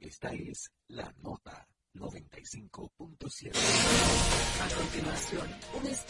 Esta es la nota 95.7. A continuación,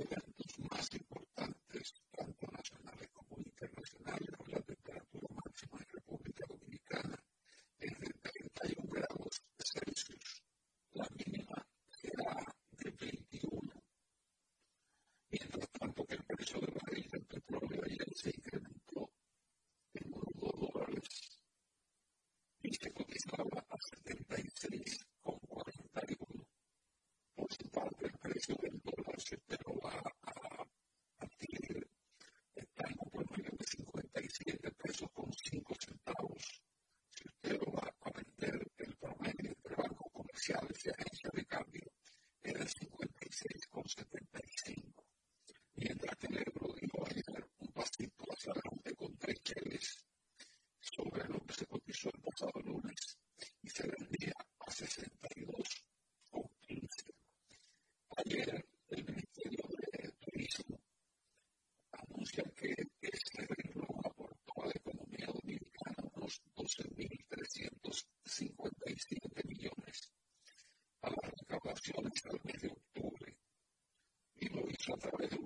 eventos más importantes tanto nacionales como internacionales con la temperatura máxima en República Dominicana es de 31 grados Celsius. La mínima era de 21. Mientras tanto que el peso de Madrid el petróleo identifica. 5 centavos. Si usted lo va a vender, el promedio entre bancos comerciales y agencias de cambio era el 56,75. Mientras que el euro iba a un pasito hacia adelante con 3 cheles sobre lo que se cotizó el pasado lunes y se vendía a 62,15. Ayer, specialmente autori, di noi sono attraverso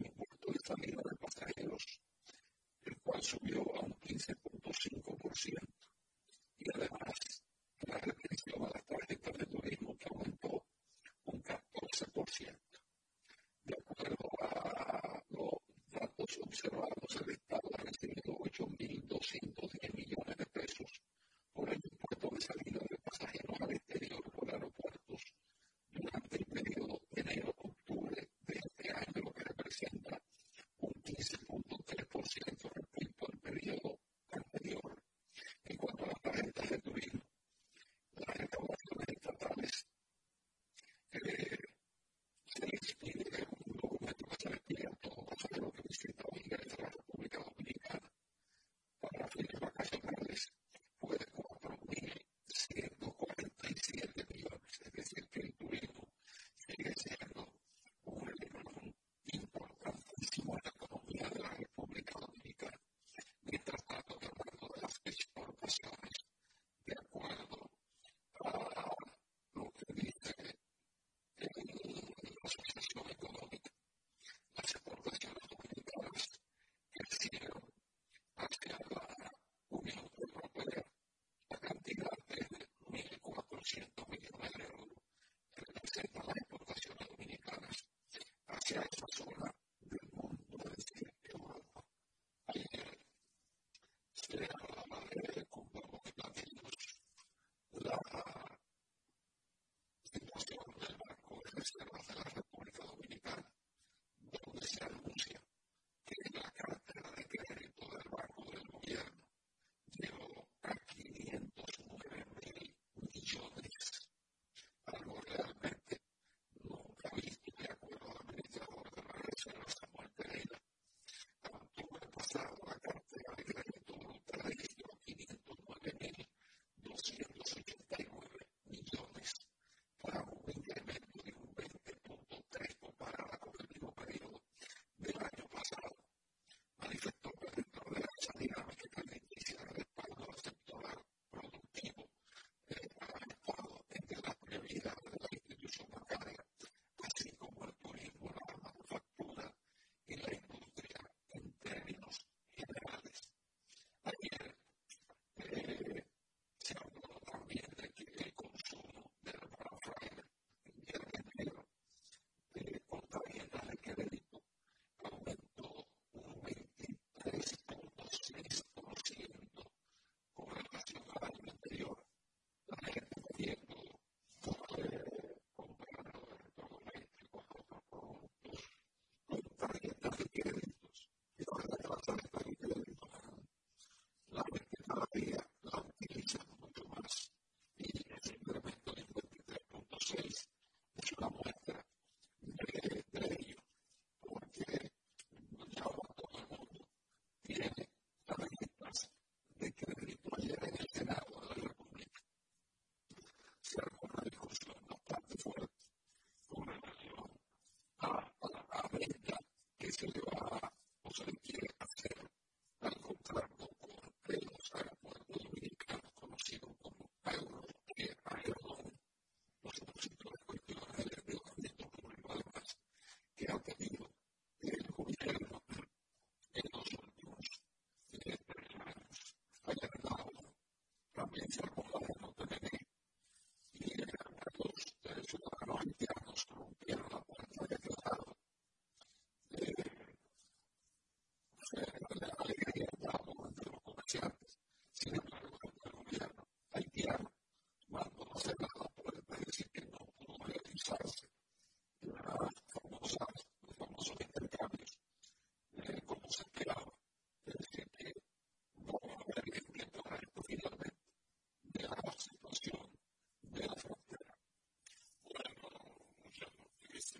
also in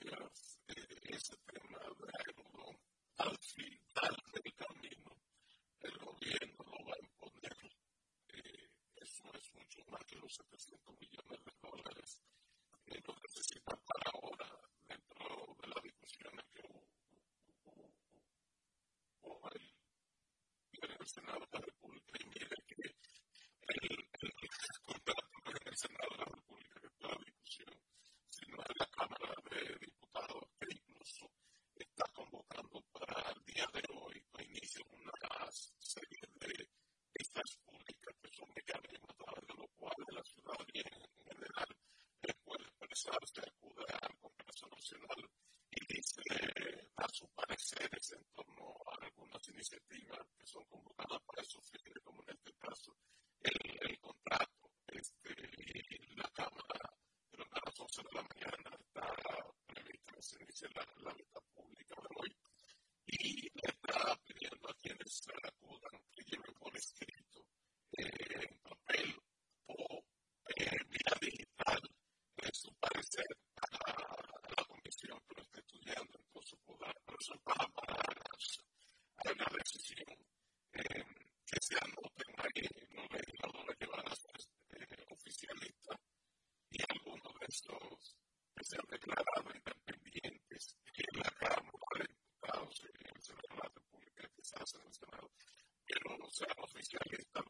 gracias. Eh, ese tema de ¿no? al final del camino, el gobierno lo va a imponer. Eh, eso es mucho más que los 700 mil. es en torno a algunas iniciativas que son convocadas para esos fines, como en este caso el, el contrato. Este, y la Cámara, pero a las 11 de la mañana está prevista que se inicie la, Gracias.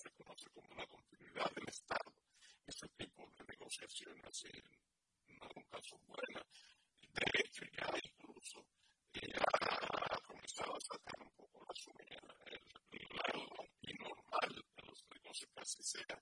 se conoce como la continuidad del Estado. Ese tipo de negociaciones eh, no nunca son buenas. De hecho, ya incluso eh, ha comenzado a sacar un poco la suya, el, el lado normal de los negocios, que sea.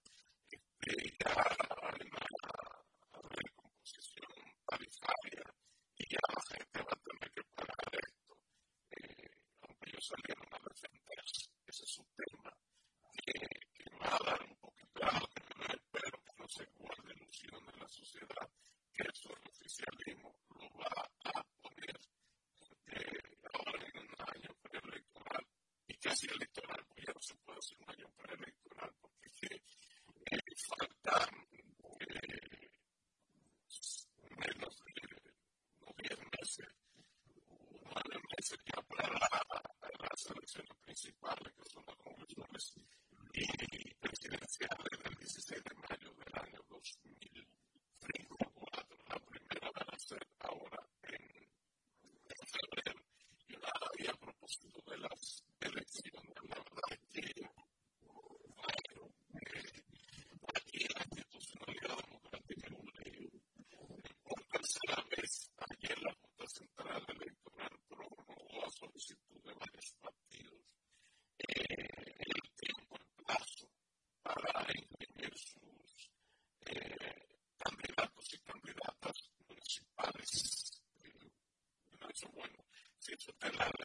music. Wow. and then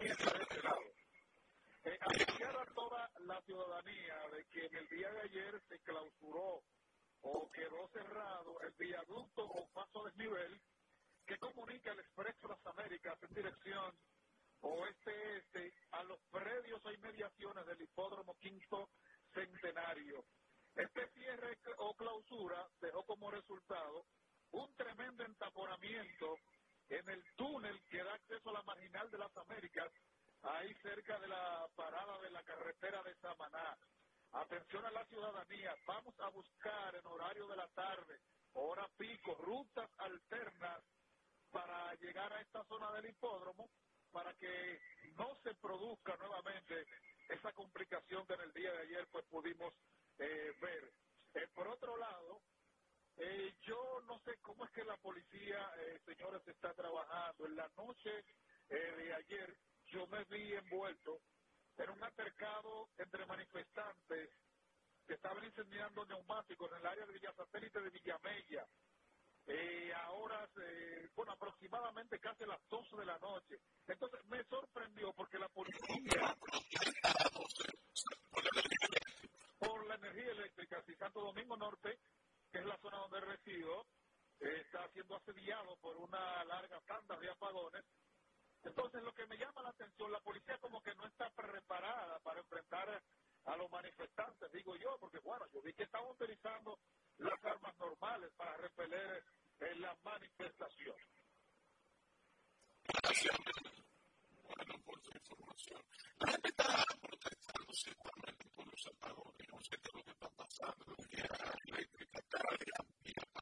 Turkey and other del hipódromo para que no se produzca nuevamente esa complicación que en el día de ayer pues pudimos eh, ver. Eh, por otro lado, eh, yo no sé cómo es que la policía, señores, está trabajando. En la noche de ayer yo me vi envuelto en un altercado entre manifestantes que estaban incendiando neumáticos en el área de Villa Satélite de Villamella, eh, a eh, bueno, aproximadamente casi las 12 de la noche. Entonces me sorprendió porque la policía... Por la energía eléctrica, si Santo Domingo Norte, que es la zona donde resido, eh, está siendo asediado por una larga tanda de apagones. Entonces lo que me llama la atención, la policía como que no está preparada para enfrentar a los manifestantes, digo yo, porque bueno, yo vi que estaban utilizando las armas normales para repeler en la manifestación. Gracias, bueno, por su información. La gente está protestando seguramente por los apagones. No sé qué es lo que está pasando. La eléctrica cada día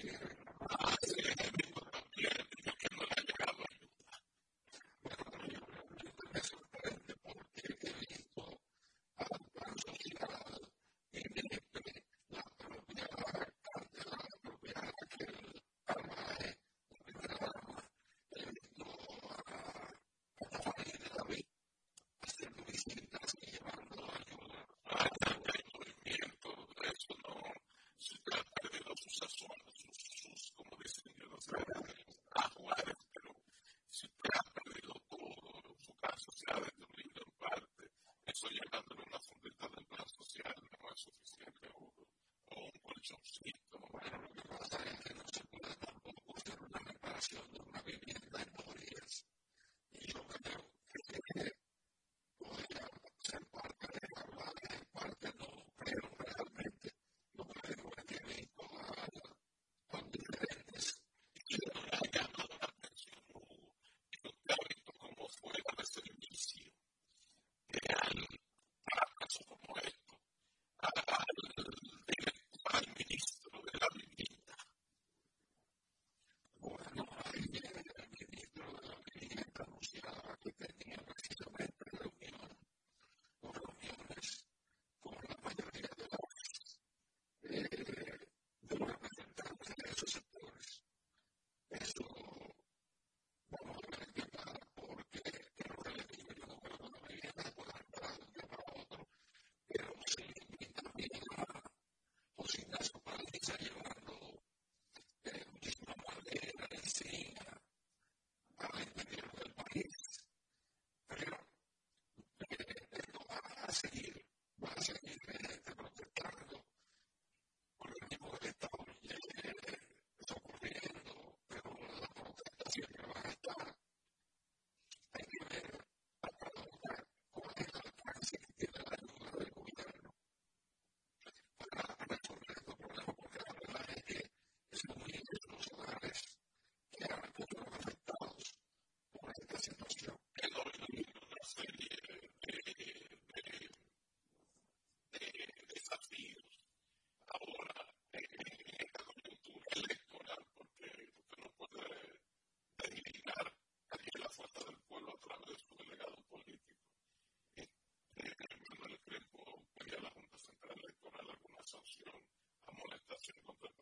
theater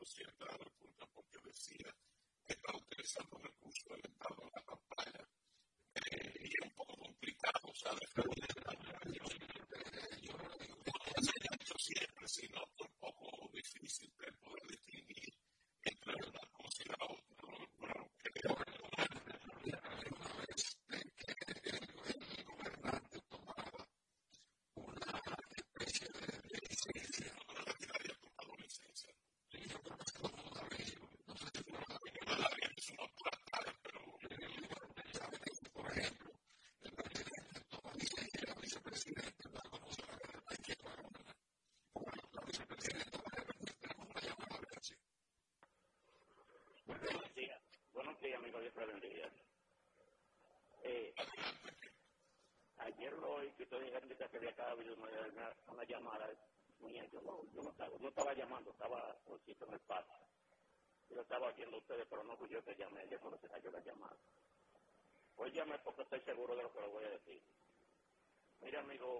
stand. la bendiga. Eh, ayer hoy que ustedes llegaron de Cacería acá, yo me una, una llamada mía. Yo no, yo no estaba, yo estaba llamando, estaba por sitio en el patio. Yo estaba oyendo ustedes, pero no fui yo que llamé, yo no se cayó la llamada. Hoy pues llamé porque estoy seguro de lo que les voy a decir. Mira, amigo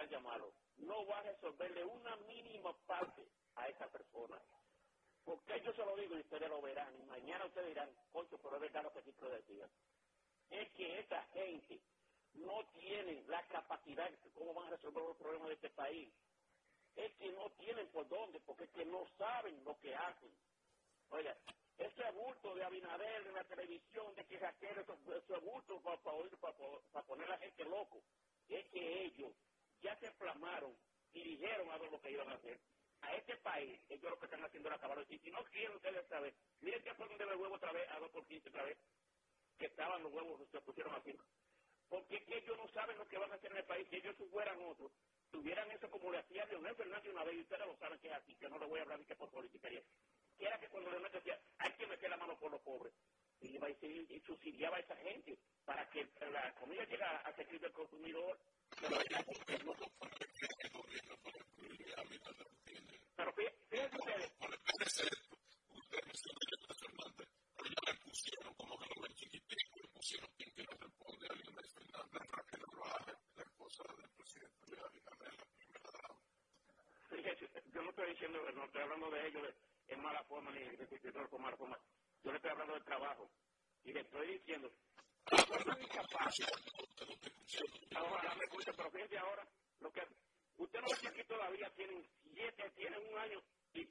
ha llamado no va a resolverle una mínima parte a esa persona. Porque yo se lo digo y ustedes lo verán. Y mañana ustedes dirán, coño, pero es verdad lo que Ciclo decía. Es que esa gente no tiene la capacidad de cómo van a resolver los problemas de este país. Es que no tienen por dónde, porque es que no saben lo que hacen. Oiga, ese aburto de Abinader en la televisión, de que Raquel, ese aburto para, para, para, para poner a la gente loco, es que ellos ya se plasmaron y dijeron algo lo que iban a hacer. A este país, ellos lo que están haciendo es acabar. Y si no quieren ustedes otra vez, miren que fue donde los huevos otra vez, a 2 por 15 otra vez, que estaban los huevos, se pusieron así. Porque es que ellos no saben lo que van a hacer en el país. Si ellos fueran otros, tuvieran eso como le hacía Leonel Fernández una vez, y ustedes lo saben que es así, que no le voy a hablar ni que por politiquería. Que era que cuando Leonel decía, hay que meter la mano por los pobres y, y, y subsidiaba a esa gente para que la comida llegara a servicio del consumidor. Pero, pero no son formas que el gobierno para el a mí no lo entiende. Pero fíjense ustedes. Por el PNC, ustedes mencionan a Yolanda Fernández, pero ya le pusieron como que lo ven chiquitico, le pusieron quien que no responde a Leonel Fernández, Raquel Rojas, la esposa del presidente de la Abinader, la primera yo no estoy diciendo, no estoy hablando de ellos en mala forma ni de, de, de, de mala forma yo le estoy hablando del trabajo y le estoy diciendo, es incapaz. Ahora me escucha, pero fíjate ahora, lo que, usted no ve aquí todavía tienen siete, tienen un año y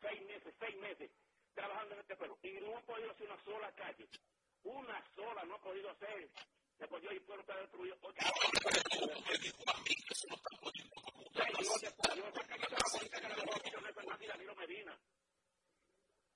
seis meses, seis meses trabajando en este pueblo y no han podido hacer una sola calle. Una sola no ha podido hacer. Después yo el pueblo está destruido. Oye,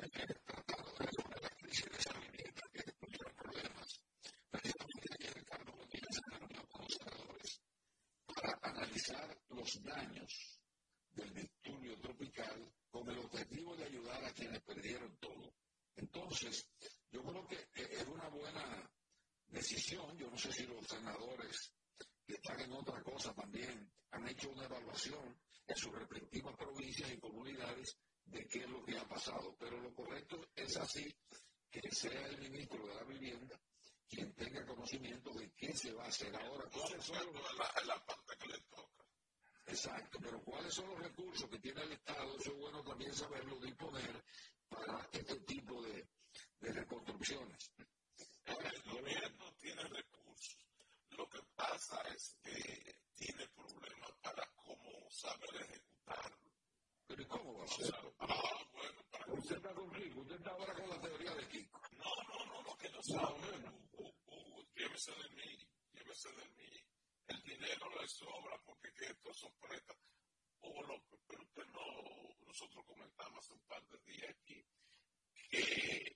de de resolver las crisis de alimentos que tienen problemas para disponer de técnicos y de los observadores para analizar los daños del venturio tropical con el objetivo de ayudar a quienes perdieron todo entonces yo creo que es una buena decisión. Yo no sé si los senadores que están en otra cosa también han hecho una evaluación en sus respectivas provincias y comunidades de qué es lo que ha pasado es así, que sea el ministro de la Vivienda quien tenga conocimiento de qué se va a hacer ahora. ¿Cuáles son los... la, la parte que le toca. Exacto, pero cuáles son los recursos que tiene el Estado, eso es bueno también saberlo, disponer para este tipo de, de reconstrucciones. Nosotros comentamos hace un par de días aquí que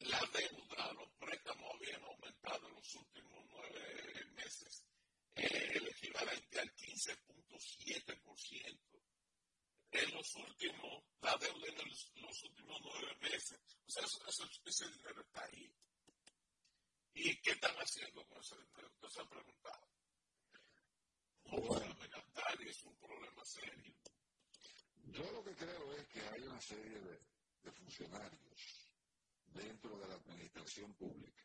la deuda, los préstamos habían aumentado en los últimos nueve meses, eh, el equivalente al 15.7%. En los últimos, la deuda en los, últimos nueve meses, o sea, eso, ese dinero está ahí. ¿Y qué están haciendo con ese dinero? Usted se ha preguntado. es un problema serio. Yo lo que creo es que hay una serie de, funcionarios dentro de la administración pública,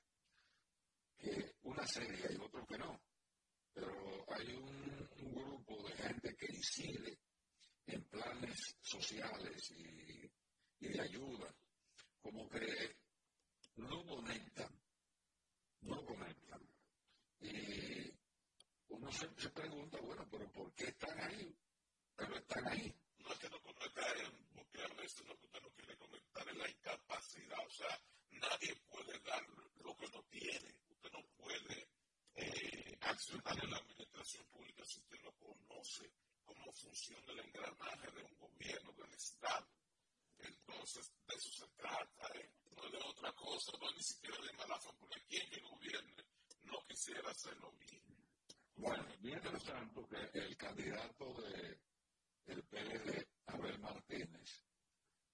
que una serie hay otros que no, pero hay un, grupo de gente que incide en planes sociales y, y de ayuda, como que no conectan, no conectan. Y uno se, se pregunta, bueno, pero ¿por qué están ahí? Pero están ahí. No es que no conectan, porque a veces lo que usted no quiere conectar es la incapacidad. O sea, nadie puede dar lo que no tiene. Usted no puede eh, accionar en la administración pública si usted no conoce cómo funciona el engranaje de un gobierno, del Estado. Entonces, de eso se trata, ¿eh? no de otra cosa, no ni siquiera de mala fe, porque quien que gobierne no quisiera hacerlo bien. Bueno, mientras tanto que el candidato de el PLD, Abel Martínez,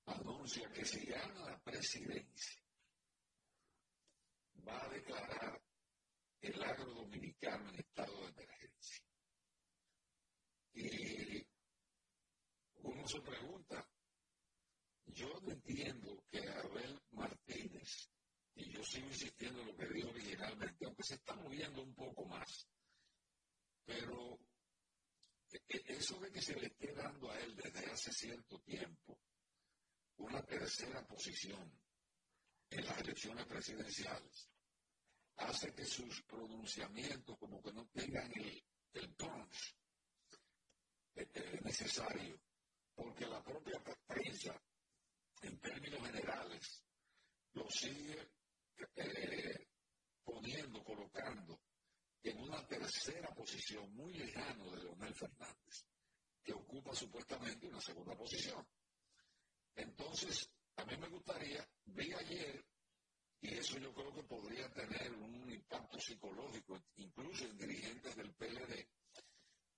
anuncia que si gana la presidencia, va a declarar el agro dominicano en estado de emergencia. Y uno se pregunta, yo entiendo que Abel Martínez, y yo sigo insistiendo en lo que dijo originalmente, aunque se está moviendo un poco más, pero eso de que se le esté dando a él desde hace cierto tiempo una tercera posición en las elecciones presidenciales hace que sus pronunciamientos como que no tengan el, el punch necesario, porque la propia prensa, en términos generales, lo sigue eh, poniendo, colocando en una tercera posición muy lejano de Leonel Fernández, que ocupa supuestamente una segunda posición. Entonces, a mí me gustaría, vi ayer, y eso yo creo que podría tener un impacto psicológico, incluso en dirigentes del PLD,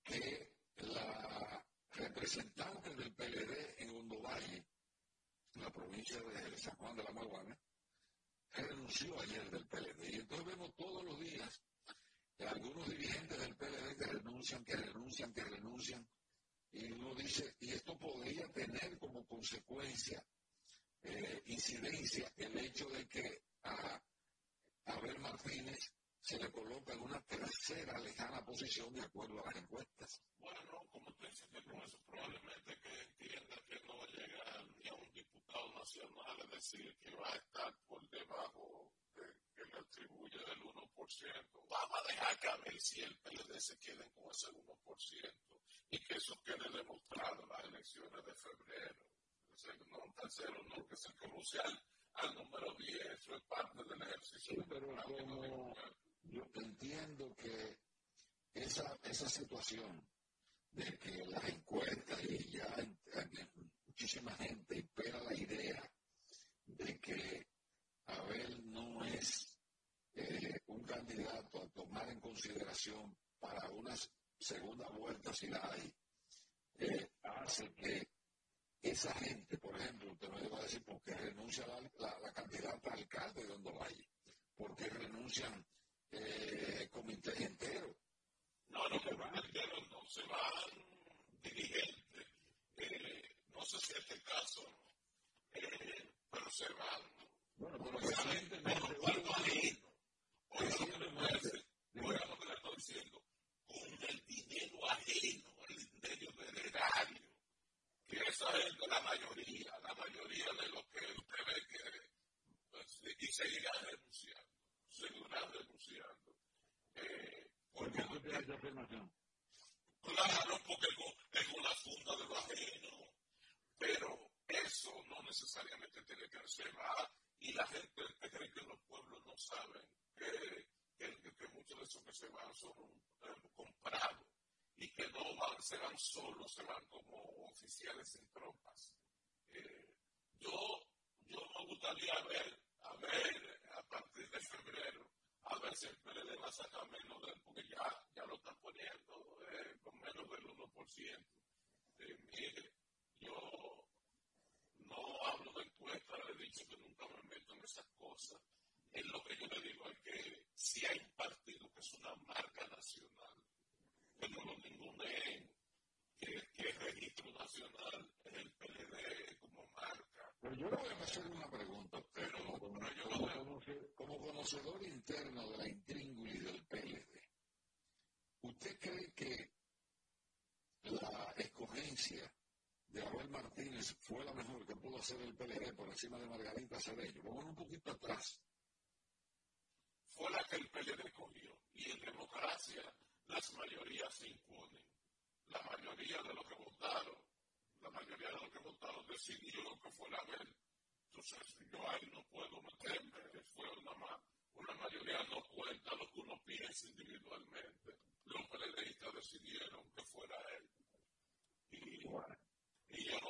que la representante del PLD en Hondo Valle, en la provincia de San Juan de la Maguana, renunció ayer del PLD. Y entonces vemos todos los días algunos dirigentes del PLD que renuncian, que renuncian, que renuncian, y uno dice, y esto podría tener como consecuencia, eh, incidencia, el hecho de que a Abel Martínez se le coloca en una tercera lejana posición de acuerdo a las encuestas. Bueno, como usted dice con eso probablemente que entienda que no va a llegar ni a un diputado nacional, es decir, que va a estar por debajo que le atribuye del 1%. Vamos a dejar que a ver si el PLD se quede con ese 1% y que eso quede demostrado en las elecciones de febrero. No un tercero, no, que se crucial al número 10, eso es parte del ejercicio. Sí, pero como yo entiendo que esa, esa situación de que las encuestas y ya muchísima gente espera la idea de que Abel no es eh, un candidato a tomar en consideración para una segunda vuelta si la hay, eh, hace que esa gente, por ejemplo, usted me iba a decir por qué renuncia la, la, candidata a alcalde de Valle, por qué renuncian eh, comités enteros. No, no, comités enteros no, se van dirigentes. Eh, no sé si es el caso, eh, pero se van bueno, pero si alguien entender lo cual o que me muerce, oiga lo que le estoy diciendo, con el dinero ajeno, el dinero del erario, que esa es la mayoría, la mayoría de lo que usted ve que pues, y seguirá renunciando, seguirá renunciando. Eh, porque ¿Por qué esa? Claro, porque tengo la funda de lo ajeno, pero eso no necesariamente tiene que reservar no, solo se van como oficiales en tropas. Eh, yo, yo me gustaría ver, a ver, a partir de febrero, a ver si el PLD va a sacar menos del, porque ya, lo están poniendo eh, con menos del 1%. Eh, mire, yo no hablo de encuestas, le he dicho que nunca me meto en esas cosas. Es lo que yo le digo es que si hay un partido que es una marca nacional, que no lo ningunen que, el registro nacional es el PLD como marca. Pero yo le voy a hacer una pregunta, pero, como, como, conocedor interno de la intríngulis del PLD, ¿usted cree que la escogencia de Abel Martínez fue la mejor que pudo hacer el PLD por encima de Margarita Cedeño? Vamos un poquito atrás. Fue la que el PLD cogió. Y en democracia las mayorías se imponen la mayoría de los que votaron, la mayoría de los que votaron decidió que fuera a ver. Entonces, yo ahí no puedo meterme, fue una, una mayoría no cuenta lo que uno piensa individualmente. Los periodistas decidieron que fuera él. Y, yo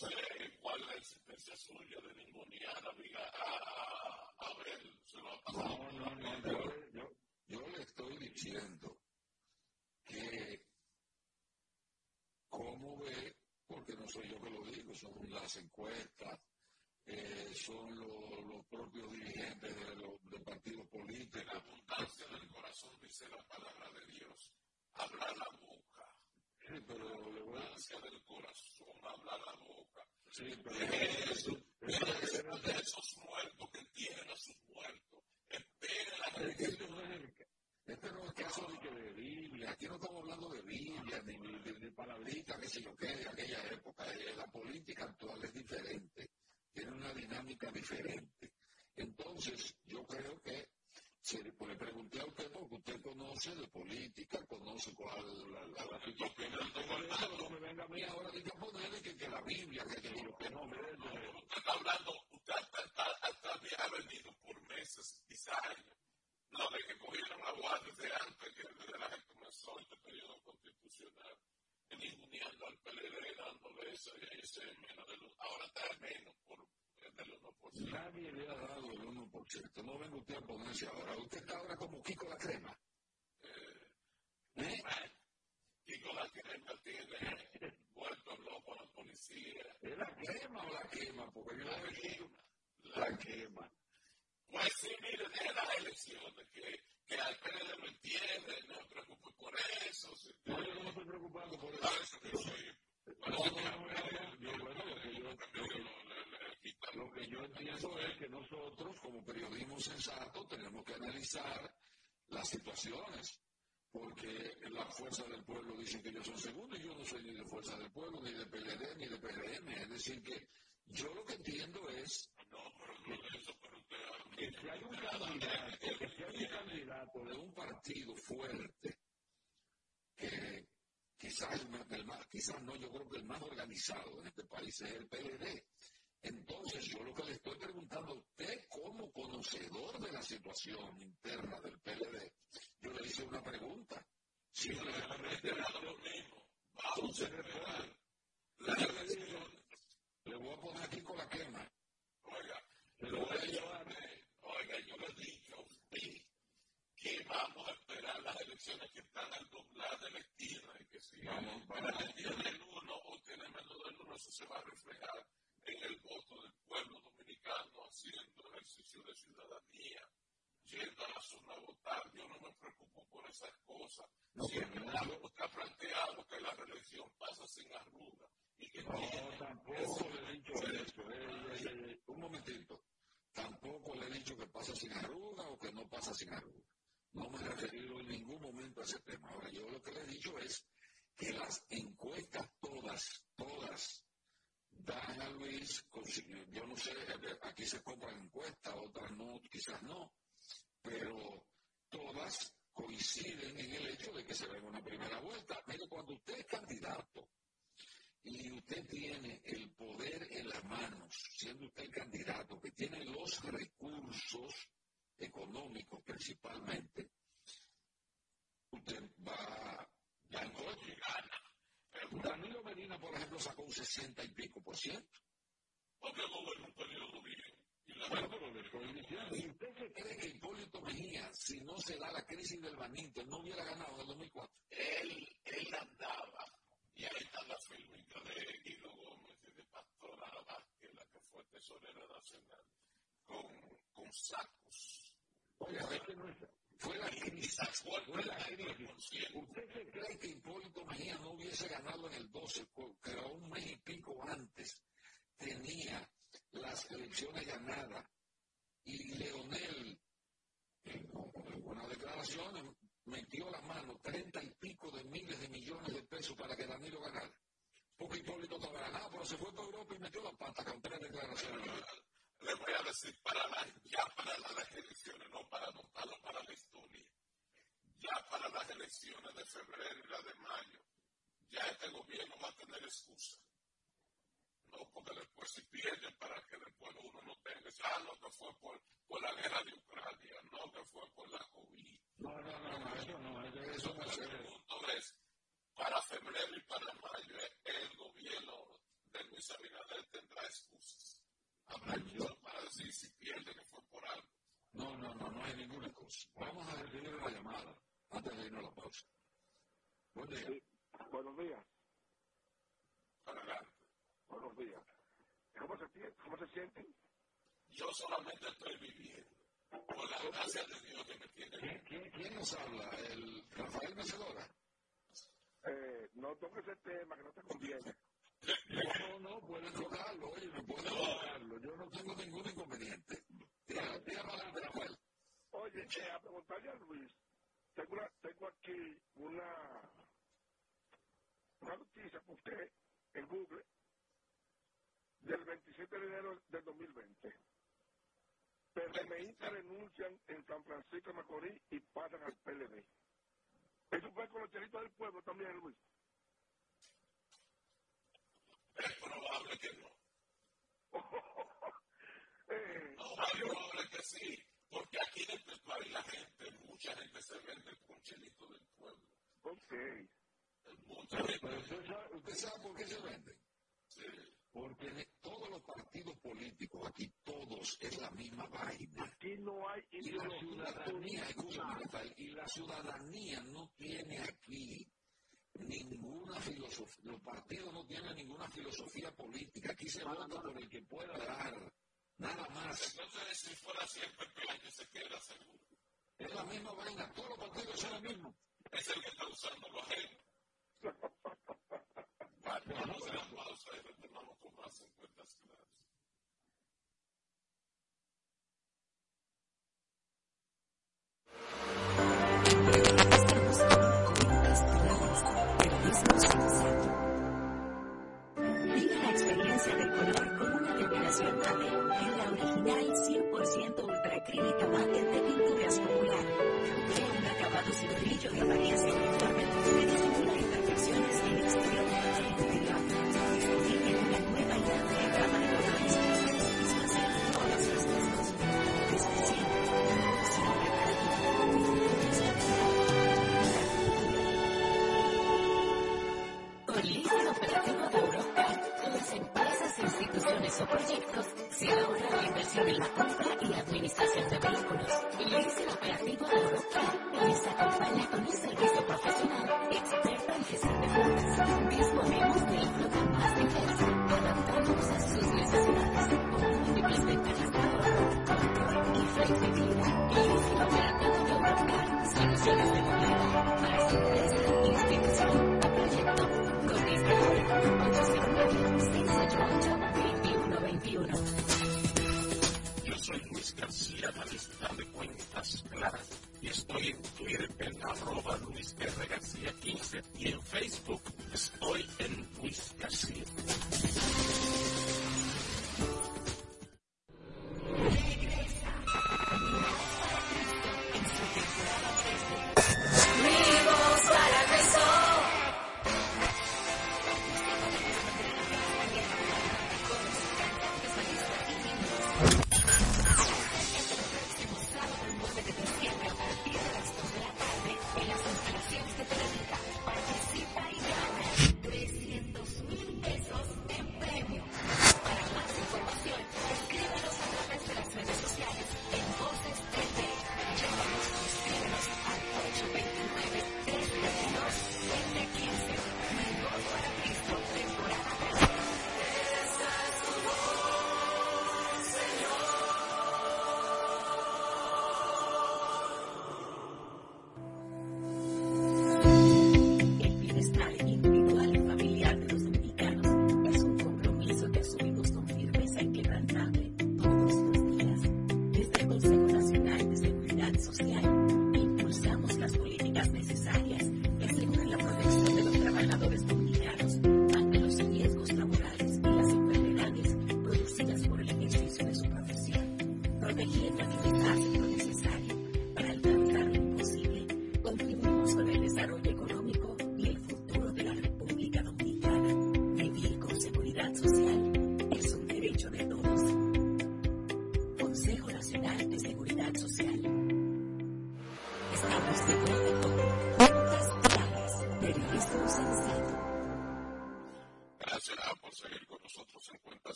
no sé cuál es la existencia suya de ninguniana, diga, a, a, ver, se lo ha pasado. No, no, no, yo, yo, yo le estoy diciendo que ¿Cómo ve? Porque no soy yo que lo digo, son las encuestas, eh, son los, los, propios dirigentes de los de partidos políticos. La abundancia del corazón dice la palabra de Dios. Habla la boca. Sí, pero la abundancia del corazón, habla la boca. Diferente, tiene una dinámica diferente. Entonces, yo creo que si le, pues, pregunté a usted porque usted conoce de política, conoce cuál la, la, la situación. No me venga a mí ahora de ponerle que, que la Biblia, que, que lo que no me Usted está hablando, usted ha venido por meses, quizás años no, de que cogieron agua desde antes, que desde la que comenzó este periodo constitucional, ninguneando al PLD, dándole ese, ese menos de los, ahora está menos por del 1%. Nadie le ha dado el 1%. No venga usted a ponerse ahora. Usted está ahora como Kiko la crema. Eh, ¿Eh? Kiko la crema tiene vuelto loco a la policía. ¿Es la crema o la quema? Porque yo la quema. La quema. Pues sí, mire, de las elecciones, que, que al PLD lo entiende, no me preocupo por eso. no, yo no me estoy preocupando por eso. Lo que yo entiendo es que nosotros, como periodismo sensato, tenemos que analizar las situaciones. Porque la fuerza del pueblo dice que yo soy segundo y yo no soy ni de fuerza del pueblo, ni de PLD, ni de PLM. Es decir, que yo lo que entiendo es que si hay un candidato, que si hay un candidato de un partido fuerte, que quizás, el más, quizás no, yo creo que el más organizado en este país es el PLD. Entonces, yo lo que le estoy preguntando a usted, como conocedor de la situación interna del PLD, yo le hice una pregunta. Simplemente vamos a ver. Le voy a poner aquí con la quema. Oiga, le voy a llevar Oiga, yo le he dicho a usted que vamos a esperar las elecciones que están al doblar de la esquina y que si vamos, vamos. tiene el uno o tiene menos del uno, eso se va a reflejar en el voto del pueblo dominicano haciendo ejercicio de ciudadanía, yendo a la zona a votar. Yo no me preocupo por esas cosas. No, Siempre usted ha planteado que la reelección pasa sin arruga. Y que no, tampoco le he dicho eso. Eh, eh, eh, un momentito tampoco le he dicho que pasa sin arruga o que no pasa sin arruga. No me he referido en ningún momento a ese tema. Ahora, yo lo que le he dicho es que las encuestas todas, todas, dan a Luis, yo no sé, aquí se compran encuestas, otras no, quizás no, pero todas coinciden en el hecho de que se ve una primera vuelta. Mire, cuando usted es candidato y usted tiene el poder en las manos, siendo usted el candidato que tiene los recursos económicos principalmente, usted va, va en y gana. Danilo Medina, por ejemplo, sacó un 60 y pico por ciento. Porque gobierno un periodo bien. ¿Y usted se cree que Hipólito Mejía, si no se da la crisis del Banito, no hubiera ganado en el 2004? Él, él andaba, y ahí está la fílmica de Guido Gómez y de Pastora Vázquez, la que fue tesorera nacional, con, con sacos. Oiga, que no es, fue la crisis. Fue la. ¿Usted cree que Hipólito Mejía no hubiese ganado en el 12, que era un mes y pico antes tenía las elecciones ganadas y Leonel, en una declaración, metió la mano treinta y pico de miles de millones de pesos para que Danilo ganara. Porque Hipólito estaba ganado, pero se fue para Europa y metió la pata con tres declaraciones. Le voy a decir, para la, ya para las elecciones, no para anotarlo para la historia. Ya para las elecciones de febrero y la de mayo, ya este gobierno va a tener excusa no porque después si pierden para que después uno no tenga, ah, no que fue por, por la guerra de Ucrania, no que fue por la COVID. No, no, no, no eso no, eso no es. El punto es, para febrero y para mayo, el gobierno de Luis Abinader tendrá excusas. Habrá yo para decir si pierde que fue por algo. No, no, no, no hay ninguna excusa. Vamos a recibir la llamada antes de irnos a la pausa. Buen día. Sí. Buenos días. Adelante. Buenos días. ¿Cómo se, ¿Cómo se sienten? Yo solamente estoy viviendo. Por la gracia de Dios que me tiene. ¿Quién, quién nos habla? ¿El Rafael Mecedora? Eh, no toques ese tema que no te conviene. No, no, no, pueden tocarlo, oye, me pueden tocarlo. Yo no tengo ningún inconveniente. Para adelante, Rafael. Oye, eh, a preguntarle a Luis, tengo, una, tengo aquí una, una noticia que usted en Google del 27 de enero del 2020. PRMistas renuncian en San Francisco de Macorís y pasan al PLD. ¿Eso fue con los chelitos del pueblo también, Luis? Es probable que no. eh, no, es probable que sí, porque aquí en este país la gente, mucha gente se vende con chelito del pueblo. Ok. Mucha gente. ¿Usted sabe, ¿Usted sabe por qué se vende? Sí. Porque todos los partidos políticos, aquí todos es la misma vaina. Aquí no hay y la ciudadanía, y la ciudadanía no tiene aquí ninguna filosofía, los partidos no tienen ninguna filosofía política. Aquí se vota por el que pueda dar, nada más. Entonces, si fuera siempre el que se queda seguro. Es la misma vaina, todos los partidos son lo mismo. Es el que está usando los ajenos. vamos a la pausa y retornamos con más encuestas claras. Vive en la original 100% ultra acrílica mate de pinturas popular. Un acabado sin brillo y apariencia compra y administración de vehículos. Listo el operativo de Europcar les acompaña con un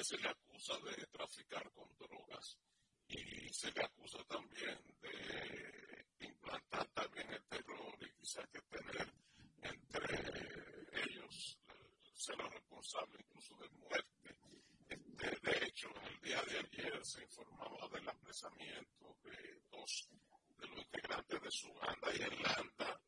se le acusa de traficar con drogas y se le acusa también de implantar también el terror y quizás que tener entre ellos ser los responsables incluso de muerte. Este, de hecho, el día de ayer se informaba del apresamiento de dos de los integrantes de su banda y Atlanta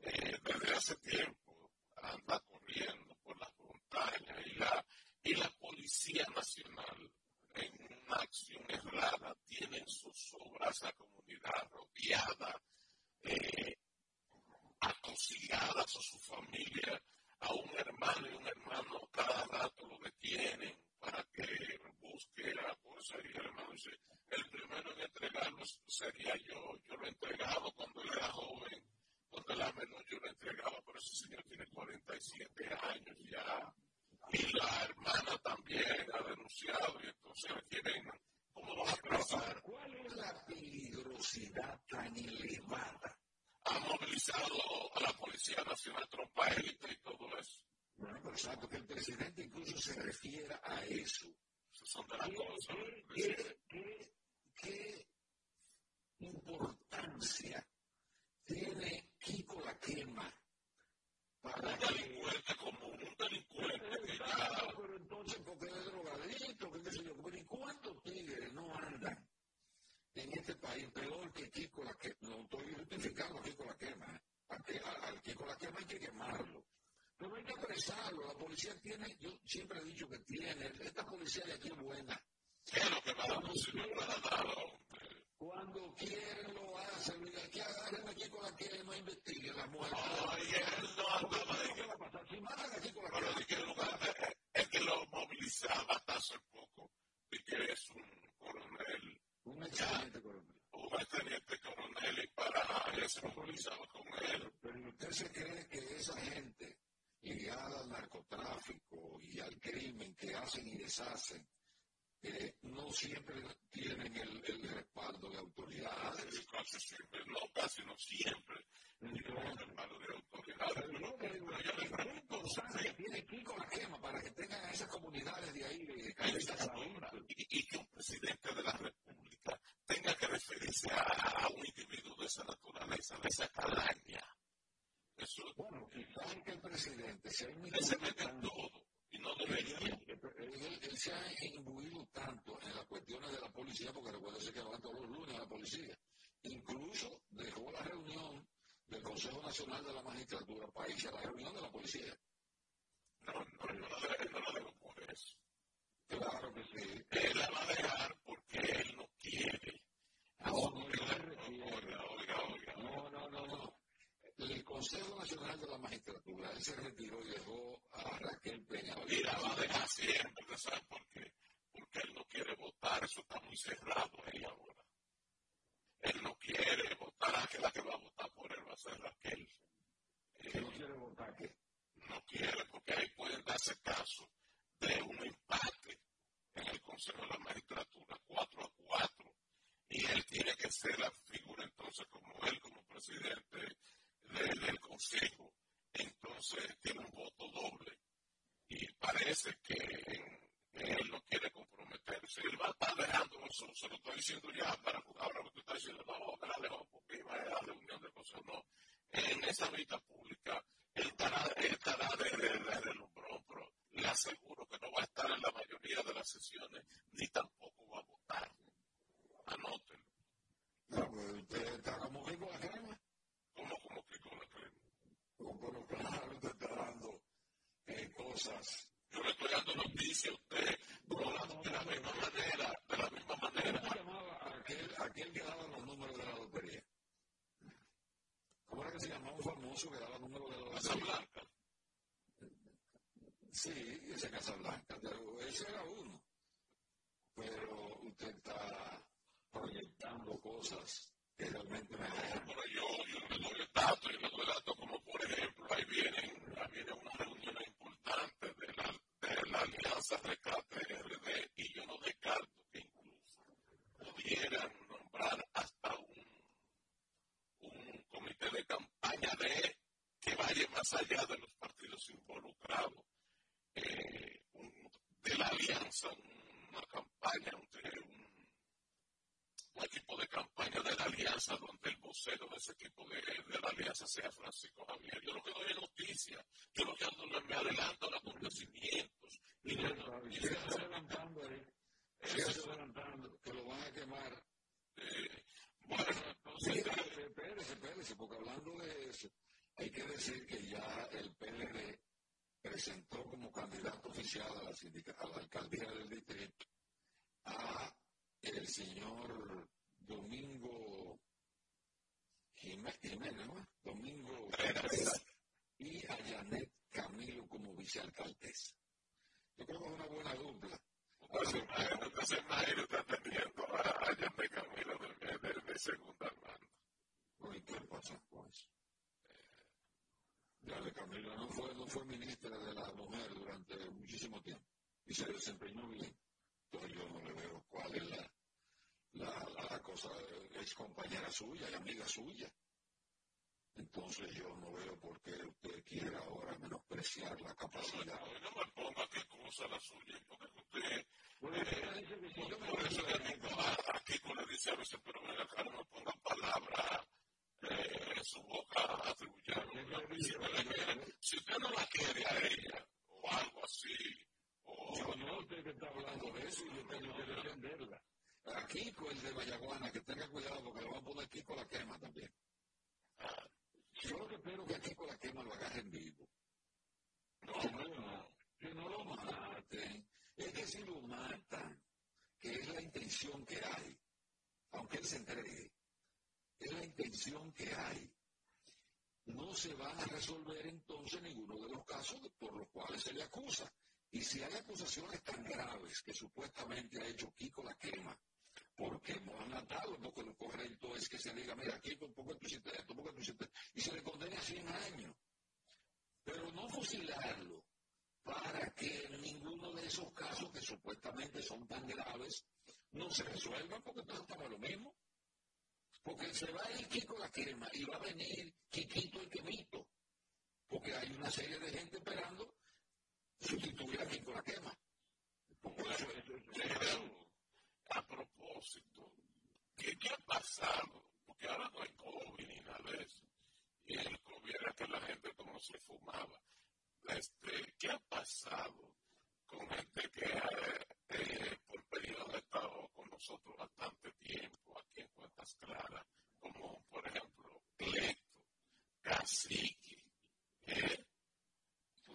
eh, desde hace tiempo anda corriendo por las montañas y la y la Policía Nacional, en una acción errada, tiene en sus obras la comunidad rodeada, eh, atosigadas a su familia, a un hermano y un hermano cada rato lo detienen para que busque a fuerza y el hermano dice, el primero en entregarlo sería yo, yo lo he entregado cuando él era joven, cuando era menor yo lo entregaba, pero ese señor tiene 47 años ya y la hermana también ha denunciado y entonces quieren ¿cómo va a pasar? ¿Cuál es la peligrosidad tan elevada? Ha movilizado a la Policía Nacional Trompa Élite y todo eso. Bueno, pero exacto, que el presidente incluso se refiera a eso. Son de las cosas. ¿Qué, qué, qué importancia tiene Kiko la quema para que en este país peor que Kiko la quema. No estoy justificando a Kiko la quema. Al Kiko la quema hay que quemarlo. Pero hay que apresarlo. La policía tiene, yo siempre he dicho que tiene, esta policía de aquí es buena. Cuando quieren lo hacen, y aquí agarren a Kiko la quema, investiguen la muerte. Ay, él no andaba de ¿Qué va a pasar? Si matan a Kiko la quema. Es que lo movilizaba hasta hace poco. Y que es un coronel un excelente coronel. Un teniente coronel y para con él. Pero usted se cree que esa gente ligada al narcotráfico y al crimen que hacen y deshacen, eh, no siempre tienen el, el respaldo de autoridades. Casi siempre, no, casi no siempre. Tienen el respaldo de autoridades. Pero no, pero yo les pregunto, tiene Kiko la quema para que tengan esas comunidades de ahí de, de, y, y que un presidente de la República tenga que referirse a, un individuo de esa naturaleza, de esa calaña. Eso, bueno, quizás que el presidente se ha se mete en todo y no debería. Él, él, se ha imbuido tanto en las cuestiones de la policía, porque recuérdese que van todos los lunes a la policía. Incluso dejó la reunión del Consejo Nacional de la Magistratura para irse a la reunión de la policía. No, no, no, no, no lo digo por eso. Claro que sí. Él la va a dejar porque él no quiere. Caso de un empate en el Consejo de la Magistratura, 4 a 4. Y él tiene que ser la figura entonces como él, como presidente del Consejo. Entonces tiene un voto doble. Y parece que él no quiere comprometerse. Él va a estar dejando eso, se lo estoy diciendo ya para ahora que tú estás diciendo, no, la dejo porque iba a la reunión del Consejo. No, en esa vista pública, él estará, él estará de, de, de, le aseguro que no va a estar en la mayoría de las sesiones, ni tampoco va a votar. Anótenlo. No, pues usted está como que con la crema. ¿Cómo, cómo que con la crema? Como que claro, usted está dando eh, cosas. Yo le estoy dando noticias a usted, pero de la misma manera, de la misma manera. ¿Cómo llamaba aquel, aquel que daba los números de la lotería? ¿Cómo era que se llamaba un famoso que daba números de la lotería? Casablanca. Sí, ese Casablanca, pero ese era uno. Pero usted está proyectando cosas que realmente me dejan. Pero yo, yo le doy datos, yo le doy datos como por ejemplo, ahí vienen, ahí viene una reunión importante de la, de la Alianza Rescate RD y yo no descarto que incluso pudieran nombrar hasta un, un comité de campaña de que vaya más allá de los partidos involucrados eh, un, de la alianza, una campaña, un, equipo de campaña de la alianza donde el vocero de ese equipo de, de la alianza sea Francisco Javier. Yo lo que doy es noticia, yo lo que ando no me adelanto a los acontecimientos. Y no, no, y Sigue adelantando ahí. Sigue adelantando, que lo van a quemar. eh, bueno, entonces, espérese, espérese, porque hablando de eso, hay que decir que ya el PLD presentó como candidato oficial a la, a la alcaldía del distrito a el señor Domingo Jimé- Jiménez, ¿no? Domingo y a Janet Camilo como vicealcaldesa. Yo creo que es una buena dupla. entonces, entonces imagínate atendiendo a, a Yandé Camilo de, de, de segunda mano. ¿Y qué pasa con eso? Ya de Camilo no fue, no fue ministra de la mujer durante muchísimo tiempo y se desempeñó bien. Yo no le veo cuál es la, la, cosa. Es compañera suya y amiga suya. Entonces yo no veo por qué usted quiera ahora menospreciar la capacidad. No, no me ponga qué cosa la suya, porque usted Bueno, que si yo me Por eso que considero- Kiko, a, a Kiko le dice a veces, pero ven acá, no me pongan palabras eh, en su boca atribuyendo. ¿Qué le? Si usted no la quiere a ella, o algo así, Yo no usted que está hablando de eso y yo tengo que defenderla. A Kiko, el de Vallaguana, que tenga cuidado porque le van a poner Kiko la quema también. Yo lo que espero que a Kiko la quema lo agarren vivo. no, no, que no lo maten. Es que si lo matan, que es la intención que hay, aunque él se entregue, es la intención que hay. No se van a resolver entonces ninguno de los casos por los cuales se le acusa. Y si hay acusaciones tan graves que supuestamente ha hecho Kiko la quema, porque han matado, porque lo correcto es que se diga, mira, Kiko, ¿por qué tú hiciste esto? ¿Por qué tú hiciste? Y se le condene a 100 años. Pero no fusilarlo para que ninguno de esos casos que supuestamente son tan graves no se resuelvan, porque entonces estamos lo mismo. Porque se va a ir Kiko la quema y va a venir Kikito el quemito. Porque hay una serie de gente esperando sustituir a Nicolás Quema. A propósito, ¿qué, ha pasado? Porque ahora no hay COVID ni nada de eso. Y el COVID era que la gente como se fumaba. Este, ¿Qué ha pasado con gente que ha, eh, por periodo ha estado con nosotros bastante tiempo aquí en Cuentas Claras? Como, por ejemplo, Cleto, Cacique, ¿eh?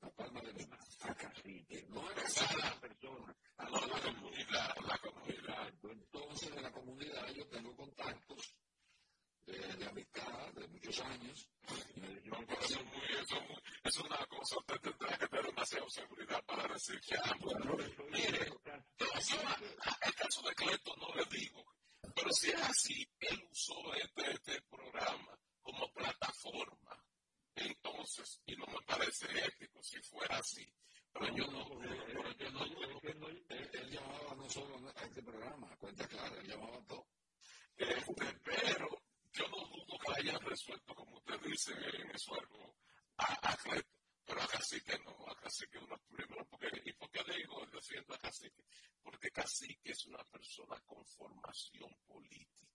eso. Y el COVID era que la gente como se fumaba. Este, ¿Qué ha pasado con gente que, eh, seguridad para decir que, ah, mire, el caso de Cleto no le digo, pero si es así, él usó este, este programa como plataforma, entonces, y no me parece ético si fuera así, pero yo no, pero yo no, él, llamaba no solo a este programa, cuenta clara, él llamaba a todo. Este, pero yo no dudo que hayan resuelto, como usted dice en eso algo, a, a Cleto pero a Cacique no, a Cacique uno primero, porque, ¿y por qué digo defiendo a Cacique? Porque Cacique es una persona con formación política.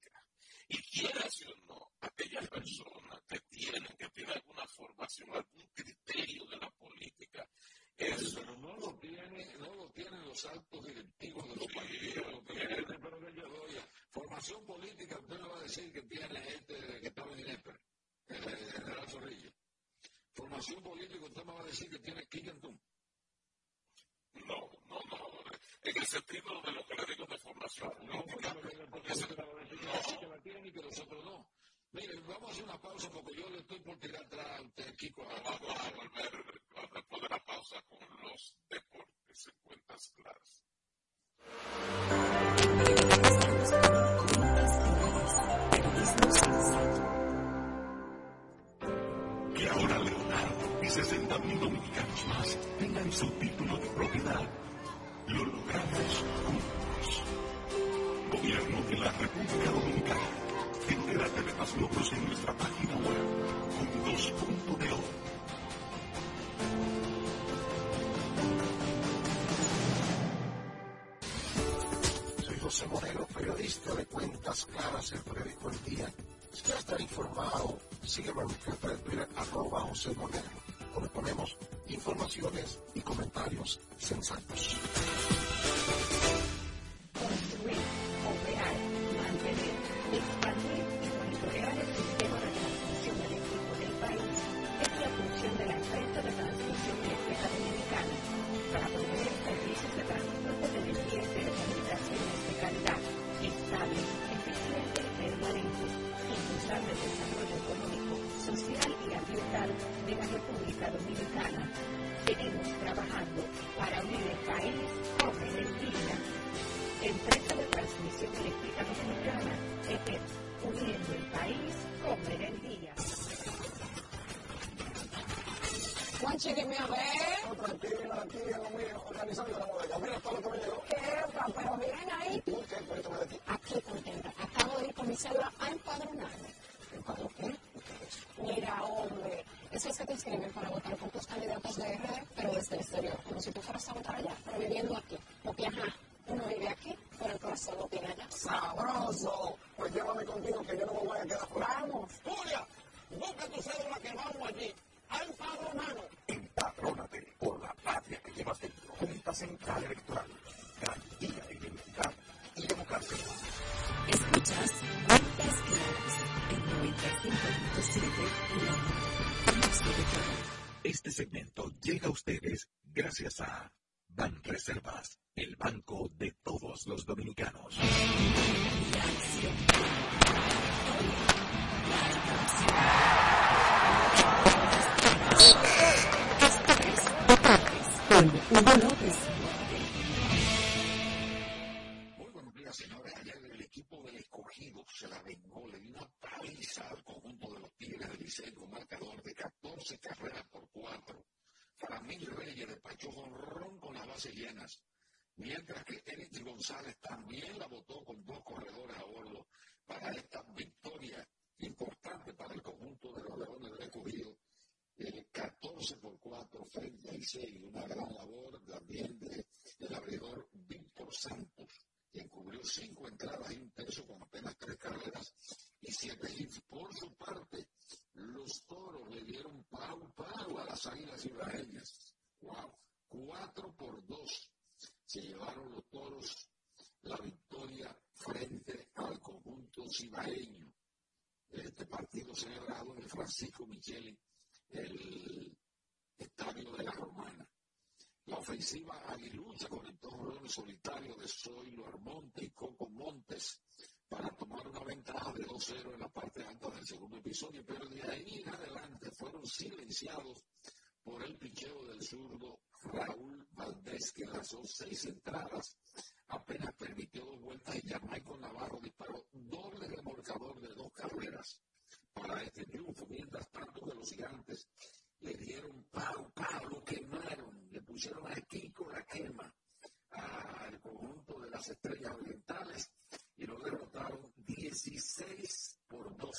Y quieras o no, aquellas personas que tienen, que tienen alguna formación, algún criterio de la política, es, pero no lo tienen, no lo tienen los altos directivos de los sí, partidos. Tiene. Pero yo doy, formación política, usted me va a decir que tiene gente que estaba en el general Zorrillo formación política, usted me va a decir que tiene Kikentum. No, no, no. En el sentido de lo que le digo de formación política. No, que la tiene y que los otros no. Mire, vamos a hacer una pausa porque yo le estoy por tirar atrás a Kiko. Vamos a volver después de la pausa con los deportes en cuentas claras. Que ahora Leonardo y 60 mil dominicanos más tengan su título de propiedad. Lo logramos juntos. Gobierno de la República Dominicana. Entérate de más logros en nuestra página web. Soy José Moreno, periodista de Cuentas Claras, el periódico El Día ya estar informado, sígueme en mi cuenta de Twitter, arroba José Monero, donde ponemos informaciones y comentarios sensatos. señores, ayer el equipo del escogido se la vengó, le dio una paliza al conjunto de los Tigres del Liceo, marcador de 14 carreras por 4. Framil Reyes despachó honrón con las bases llenas, mientras que Eric González también la votó con dos corredores a bordo para esta victoria importante para el conjunto de los Leones del Escogido. Eh, 14 por 4 frente al 6, una gran labor Francisco Micheli, el estadio de la Romana. La ofensiva aguilucha conectó un solitario de Zoilo Armonte y Coco Montes para tomar una ventaja de 2-0 en la parte alta del segundo episodio, pero de ahí en adelante fueron silenciados por el picheo del zurdo Raúl Valdés, que lanzó seis entradas, apenas permitió dos vueltas y Jamaico Navarro disparó doble remolcador de dos carreras para este triunfo, mientras tanto que los gigantes le dieron palo, palo, lo quemaron, le pusieron aquí con la quema al conjunto de las estrellas orientales y lo derrotaron 16 por 2.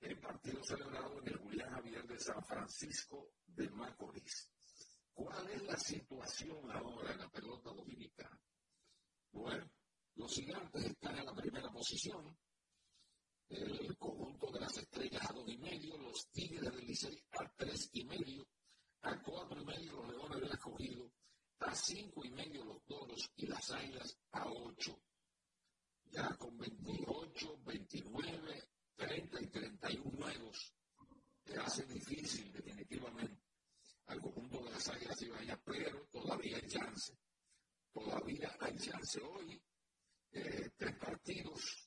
El partido celebrado en el Julián Javier de San Francisco de Macorís. ¿Cuál es la situación ahora en la pelota dominicana? Bueno, los gigantes están en la primera posición el conjunto de las estrellas a dos y medio, los Tigres del Licey a tres y medio, a cuatro y medio los Leones del Escogido, a cinco y medio los Toros y las Águilas a ocho. Ya con 28, 29, 30 y 31 nuevos, que hace difícil definitivamente al conjunto de las Águilas y Bahía, pero todavía hay chance. Todavía hay chance hoy. Eh, tres partidos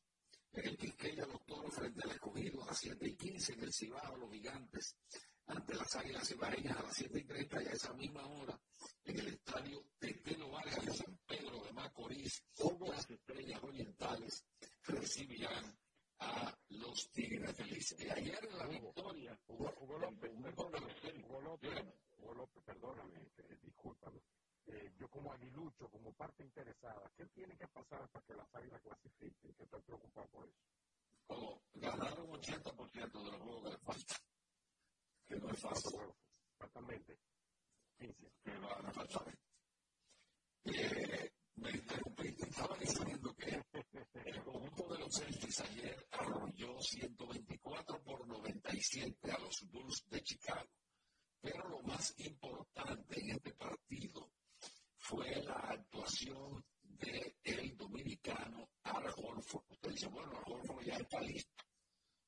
el Quisqueya los toros frente al escogido a las 7 y 15, en el Cibao los gigantes ante las águilas ibareñas a las 7 y 30 y a esa misma hora en el estadio Tetelo Vargas de San Pedro de Macorís, las estrellas orientales recibirán a los Tigres felices. Y ayer en la victoria, Hugo, López, perdóname, perdóname, eh, discúlpame. Eh, yo como aguilucho, como parte interesada, ¿qué tiene que pasar para que las águilas clasifiquen? Que estoy preocupado por eso. Oh, ganar un 80% de los juegos que le falta. Que no es fácil. Exactamente. 15. Que van a faltar. Eh, me interrumpiste, estaba diciendo que el conjunto de los Celtics ayer arrolló 124 por 97 a los Bulls de Chicago. Pero lo más importante en este partido fue la actuación del el dominicano Al Usted dice, bueno, Al ya está listo.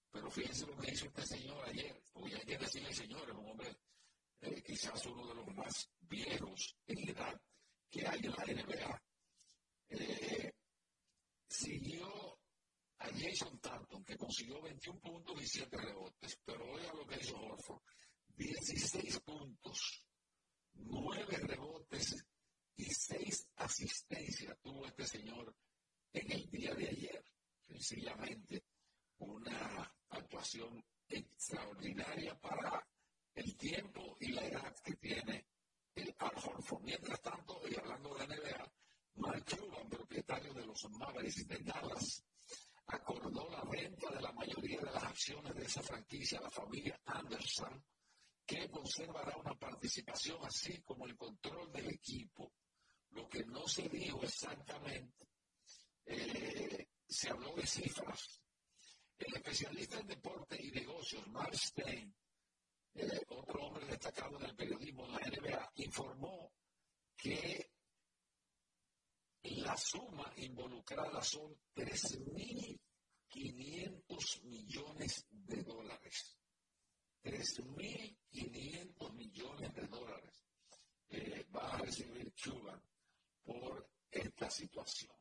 Pero fíjense lo que hizo este señor ayer, porque hay que decirle señor, es un hombre eh, quizás uno de los más viejos en edad que hay en la NBA. Eh, siguió a Jason Tanton, que consiguió 21 puntos y 7 rebotes, pero oiga lo que hizo Horford, 16 puntos, 9 rebotes y seis asistencias tuvo este señor en el día de ayer. Sencillamente una actuación extraordinaria para el tiempo y la edad que tiene el Al Mientras tanto, y hablando de NBA, Mark Cuban, propietario de los Mavericks de Dallas, acordó la venta de la mayoría de las acciones de esa franquicia a la familia Anderson, que conservará una participación así como el control del equipo que no se dijo exactamente, eh, se habló de cifras. El especialista en deporte y negocios, Mark Stein, eh, otro hombre destacado en el periodismo de la NBA, informó que la suma involucrada son 3.500 millones de dólares. 3.500 millones de dólares eh, va a recibir Cuba por esta situación,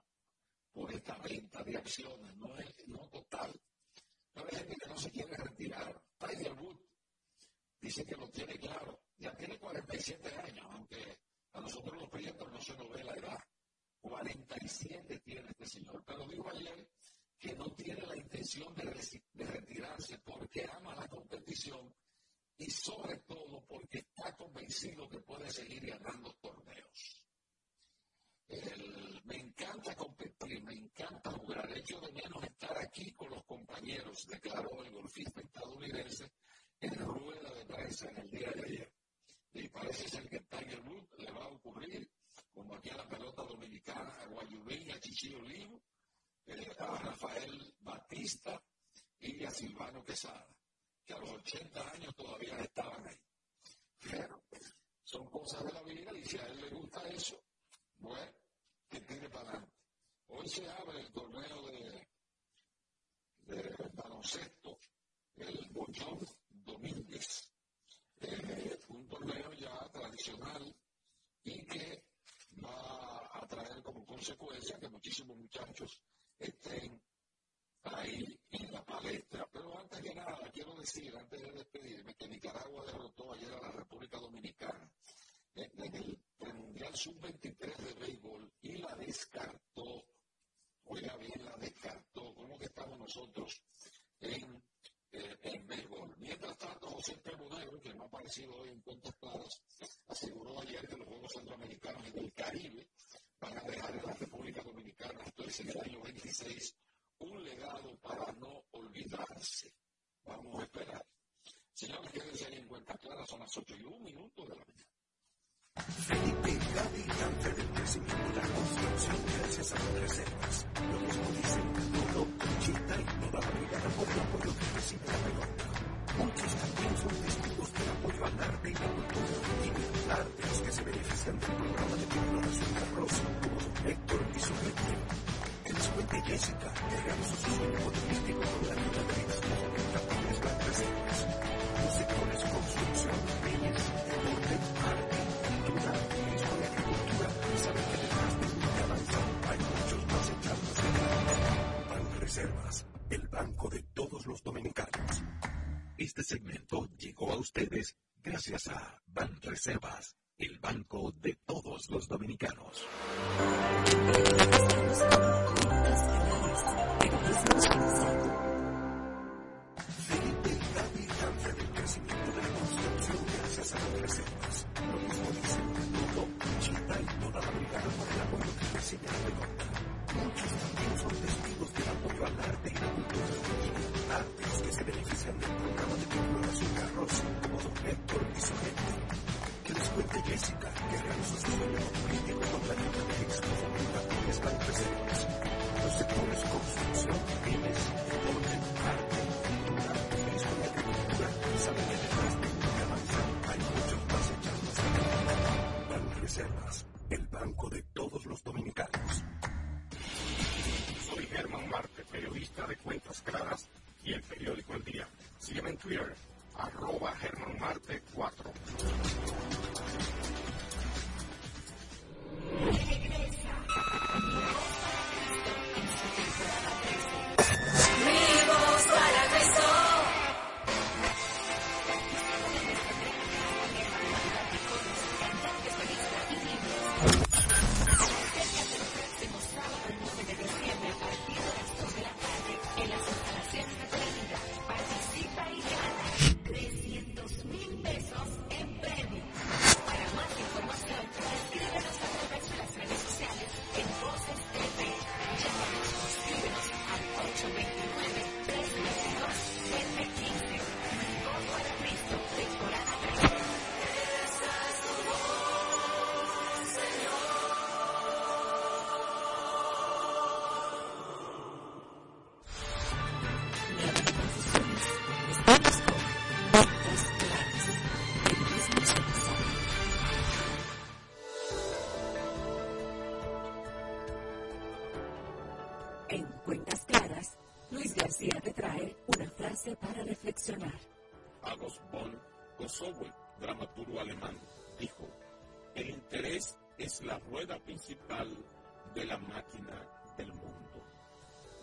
por esta venta de acciones, no, es, no total. Pero de gente que no se quiere retirar. Tiger Woods dice que lo tiene claro. Ya tiene 47 años, aunque a nosotros los proyectos no se nos ve la edad. 47 tiene este señor. Pero dijo ayer que no tiene la intención de retirarse porque ama la competición y sobre todo porque está convencido que puede seguir ganando torneos. Me encanta competir, me encanta jugar. Hecho de menos estar aquí con los compañeros, declaró el golfista estadounidense en rueda de prensa en el día de ayer. Y parece ser que Tiger Woods le va a ocurrir, como aquí a la pelota dominicana, a Guayubín, a Chichillo Olivo, eh, a Rafael Batista y a Silvano Quesada que a los 80 años todavía estaban ahí. Pero son cosas de la vida y si a él le gusta eso, bueno, que tire para adelante. Hoy se abre el torneo de, de baloncesto, el Bochón Domínguez, eh, un torneo ya tradicional y que va a traer como consecuencia que muchísimos muchachos estén ahí en la palestra. Pero antes que nada, quiero decir, antes de despedirme, que Nicaragua derrotó ayer a la República Dominicana en el Mundial Sub-23 de béisbol y la descartó. Oiga bien, la descartó. ¿Cómo que estamos nosotros en eh, béisbol? Mientras tanto, José Negro, que no ha aparecido hoy en cuentas claras, aseguró ayer que los Juegos Centroamericanos y del Caribe van a dejar en la República Dominicana, esto es en el año 26, un legado para no olvidarse. Vamos a esperar. Señores, quédense en cuenta clara, son las 8 y un minuto de la mañana. Felipe Gigante del crecimiento de la construcción gracias a las reservas. Lo mismo dicen todo Chita y la brigada por el apoyo que recibe la pelota. Muchos también son testigos del apoyo al arte y la cultura. Y el arte los que se benefician del programa de Nación de Arroz, como Héctor y su retiro cuente Jessica, que realizó su sueño turístico con la ayuda de las reservas. Los sectores construcción, bienes, Reservas, el banco de todos los dominicanos. Este segmento llegó a ustedes gracias a Ban Reservas, el banco de todos los dominicanos. De. Lo mismo dice todo Chita y toda la brigada por el apoyo que recibe la. Muchos también son testigos del apoyo al arte y cultura y artes que se benefician del programa de de arroz como Don Héctor y su gente. Que les cuente Jessica, que realizó su sueño político con la ayuda de excomunicaciones para reservas los sectores construcción, bienes, deporte, arte,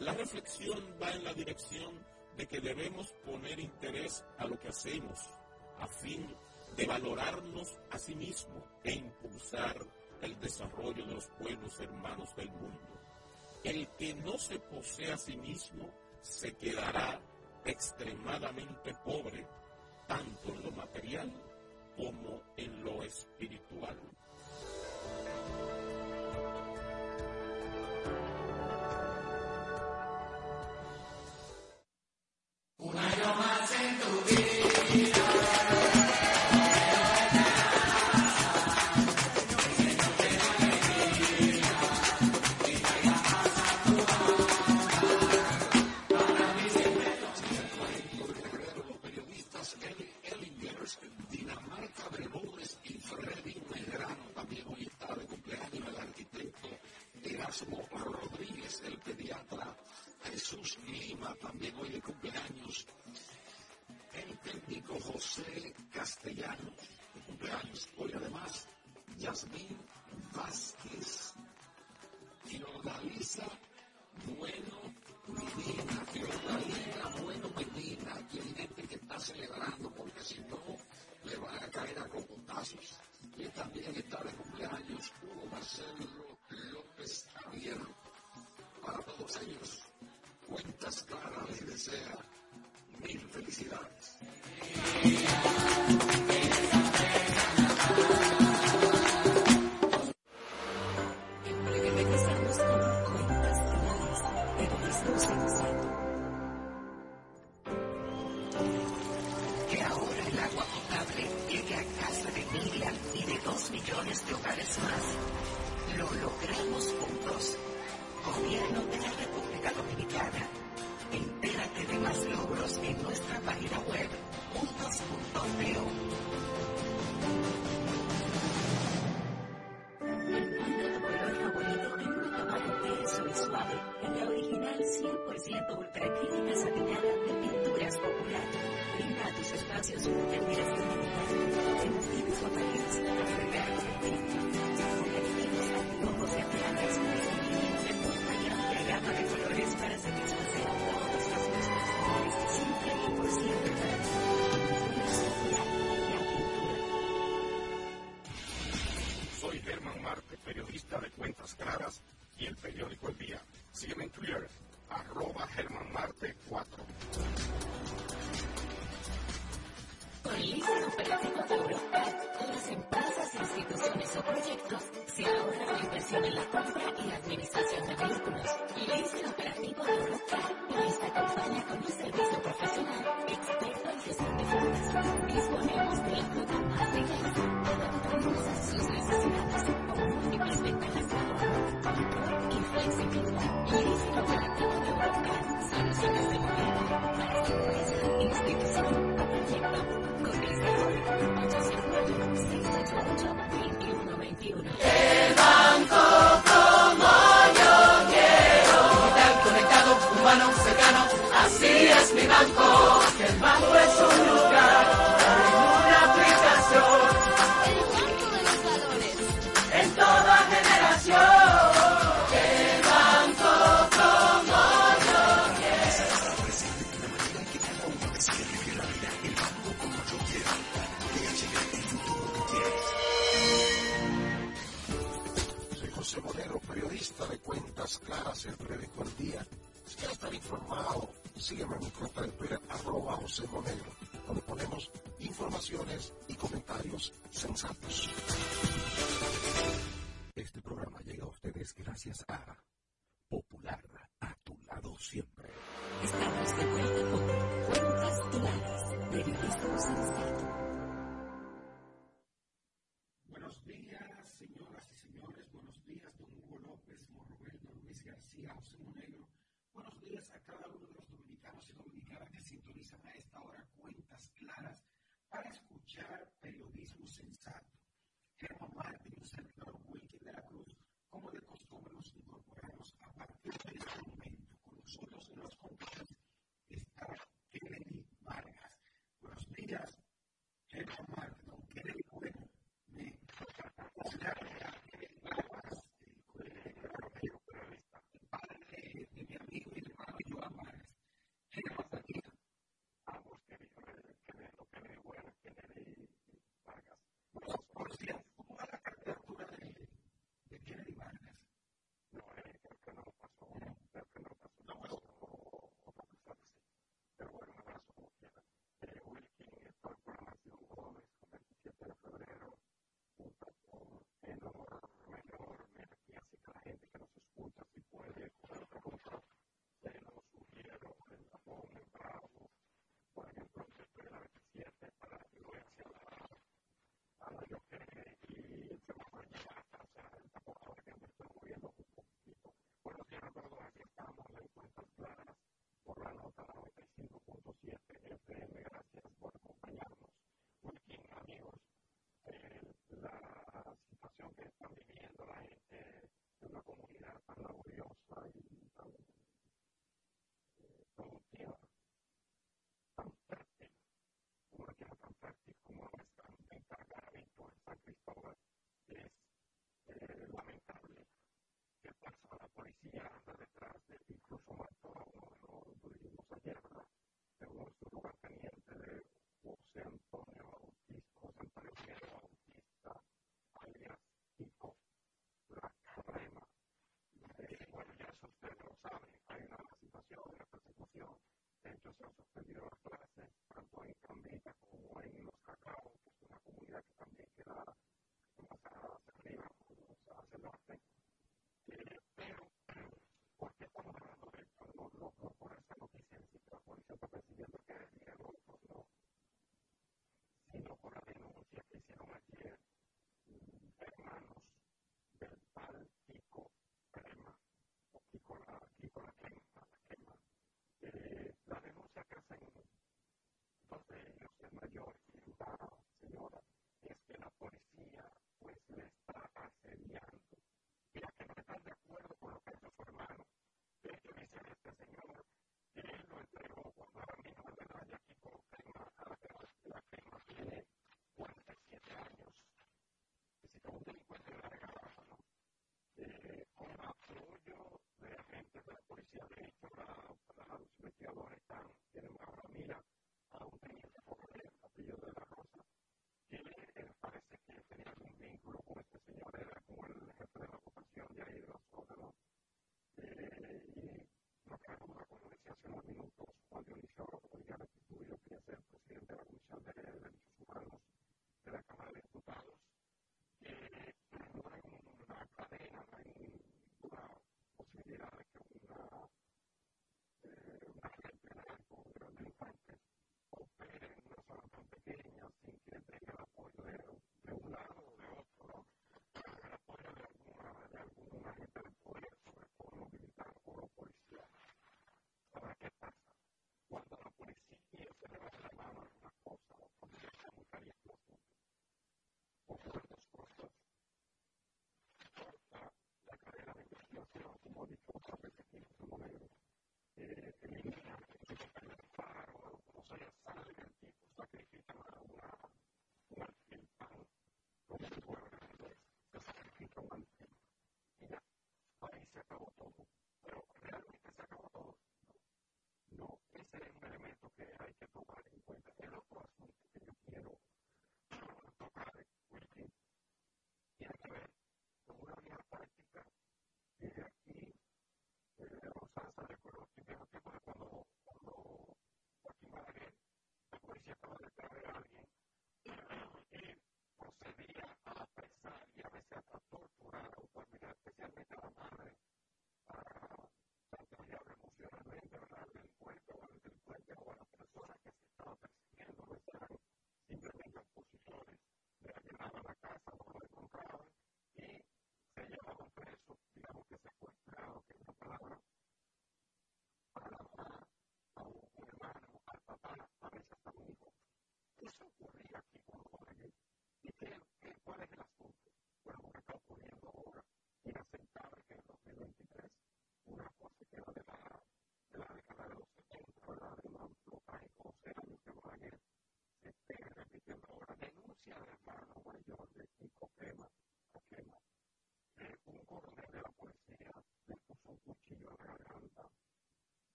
La reflexión va en la dirección de que debemos poner interés a lo que hacemos a fin de valorarnos a sí mismo e impulsar el desarrollo de los pueblos hermanos del mundo. El que no se posee a sí mismo se quedará extremadamente pobre, tanto en lo material como en lo espiritual.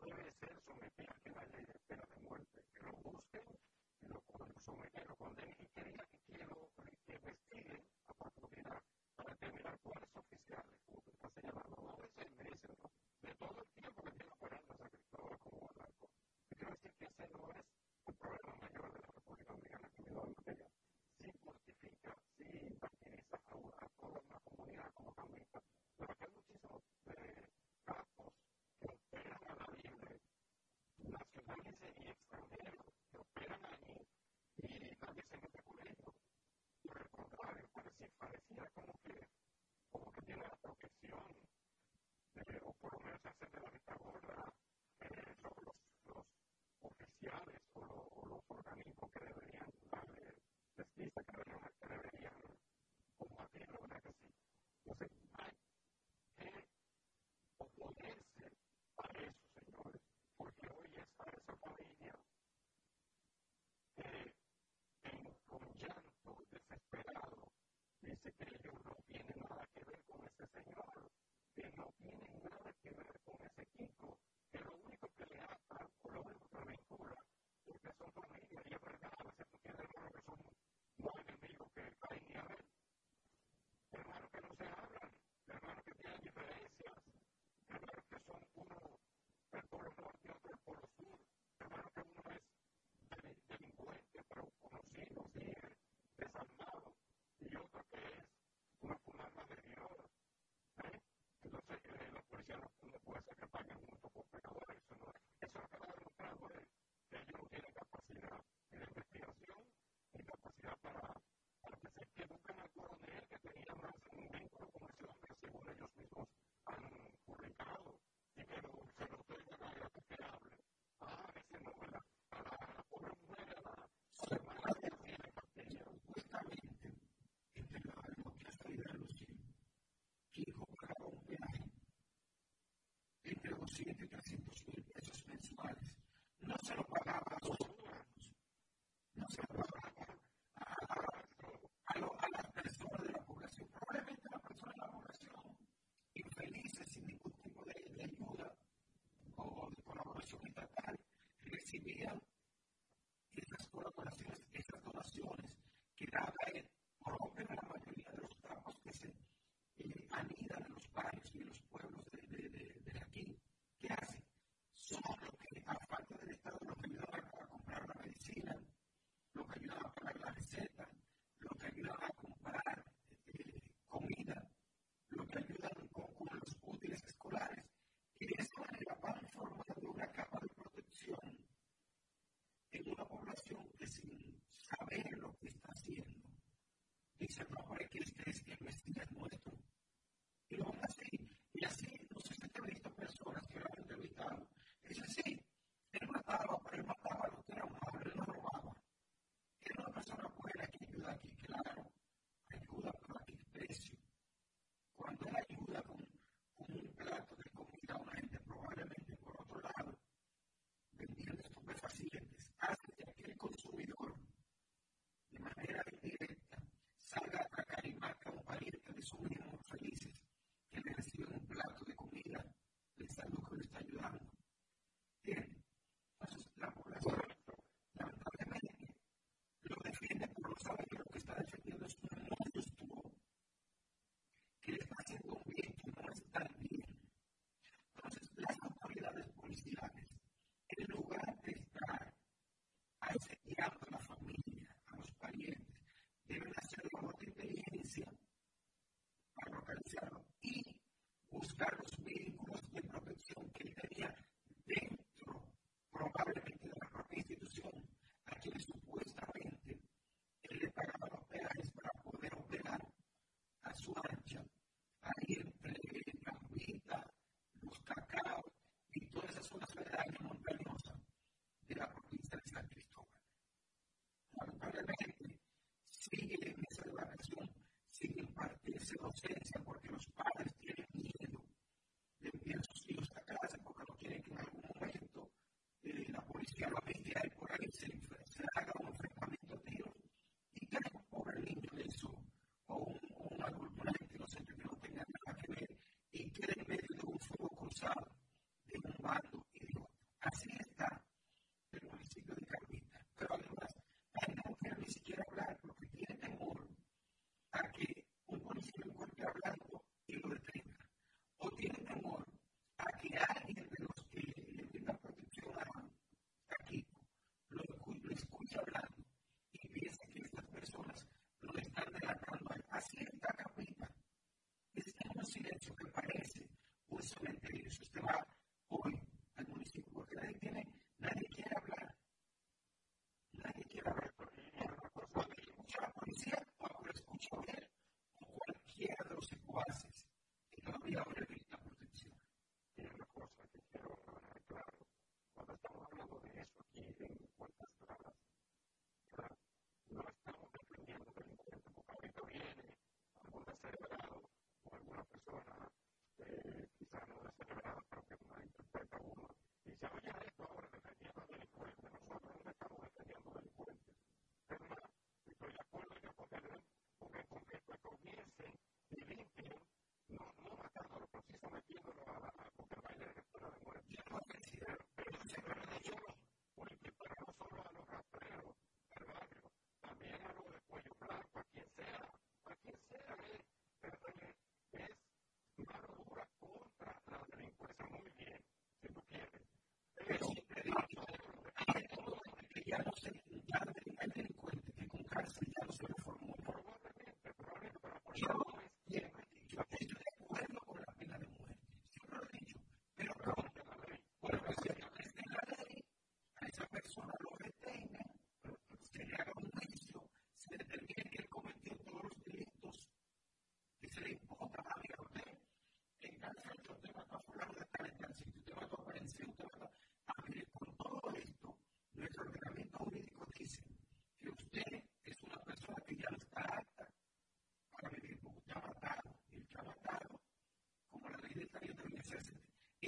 for their 207, mil pesos mensuales. sabe que este es el Mesías, no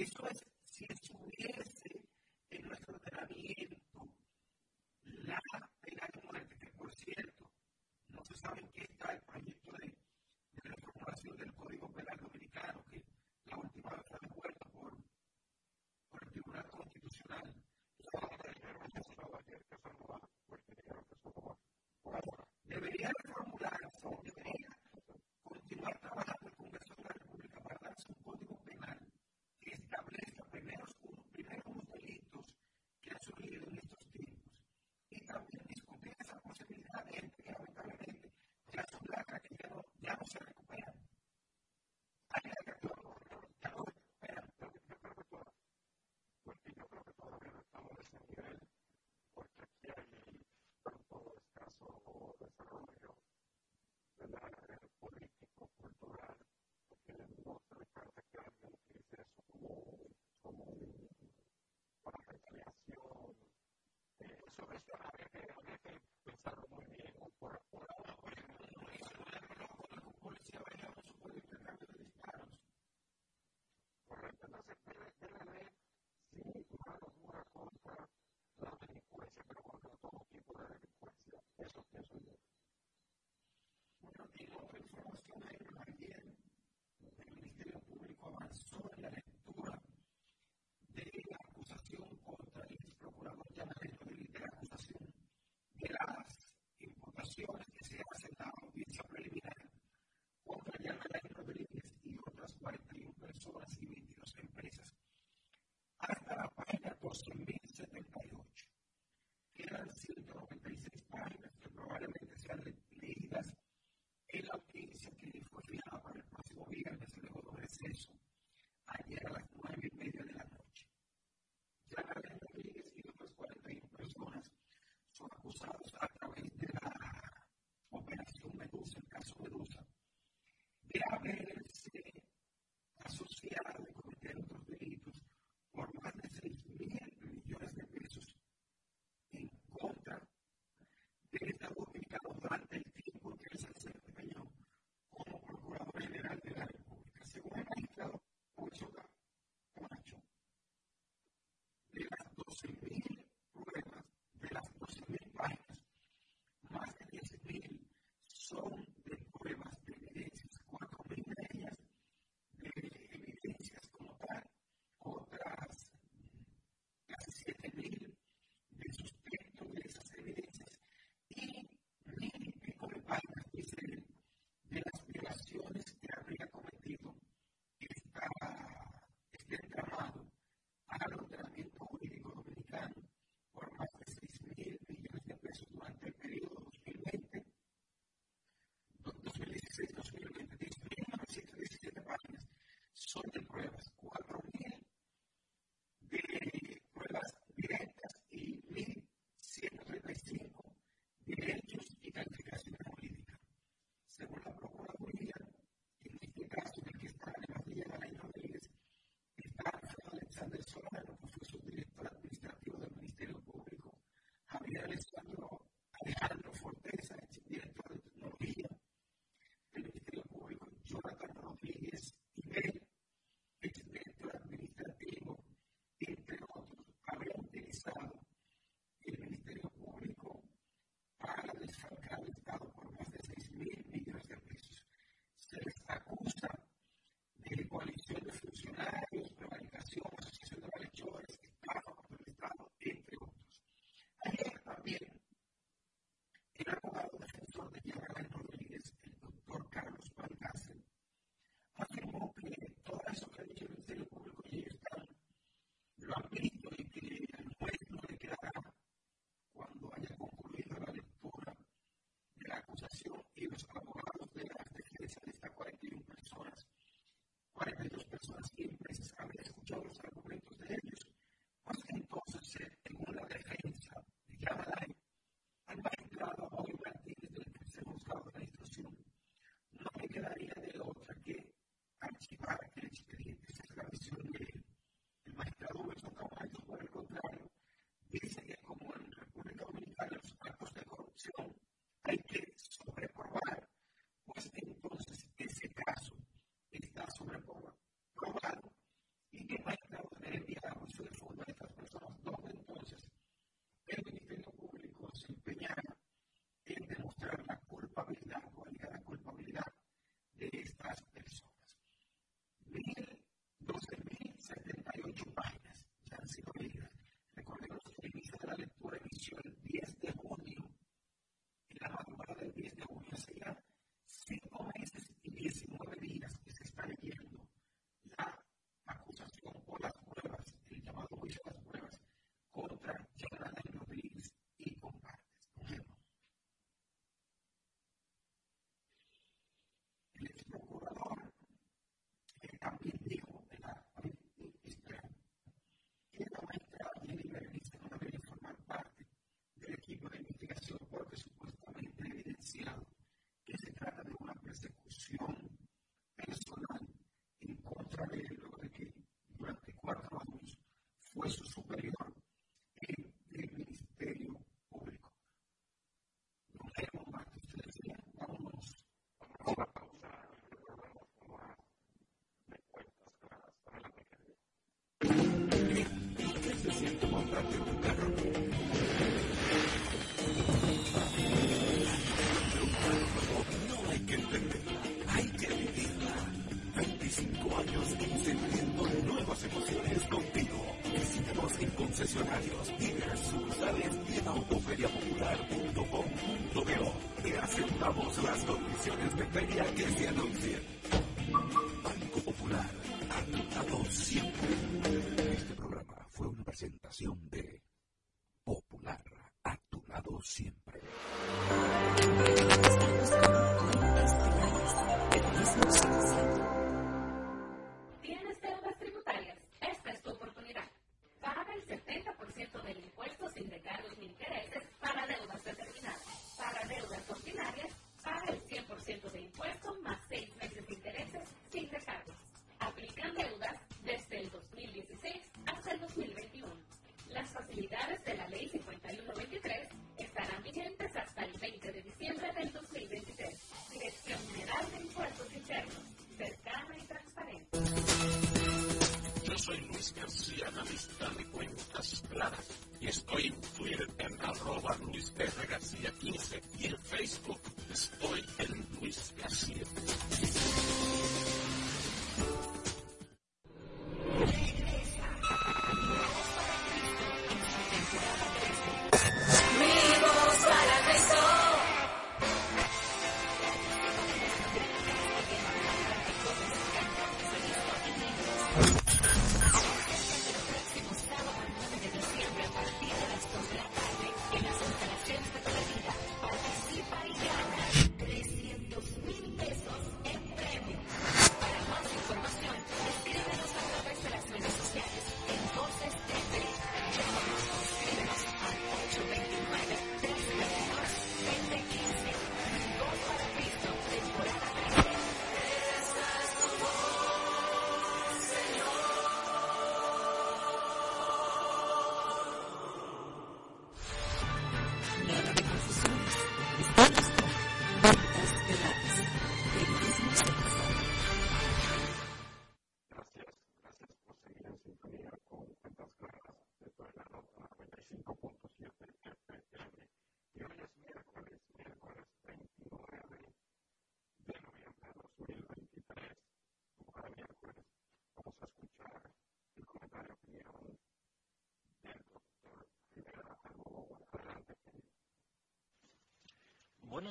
esto es si estuviera speak grandes los abogados de las defensas de estas 41 personas, 42 personas que empresas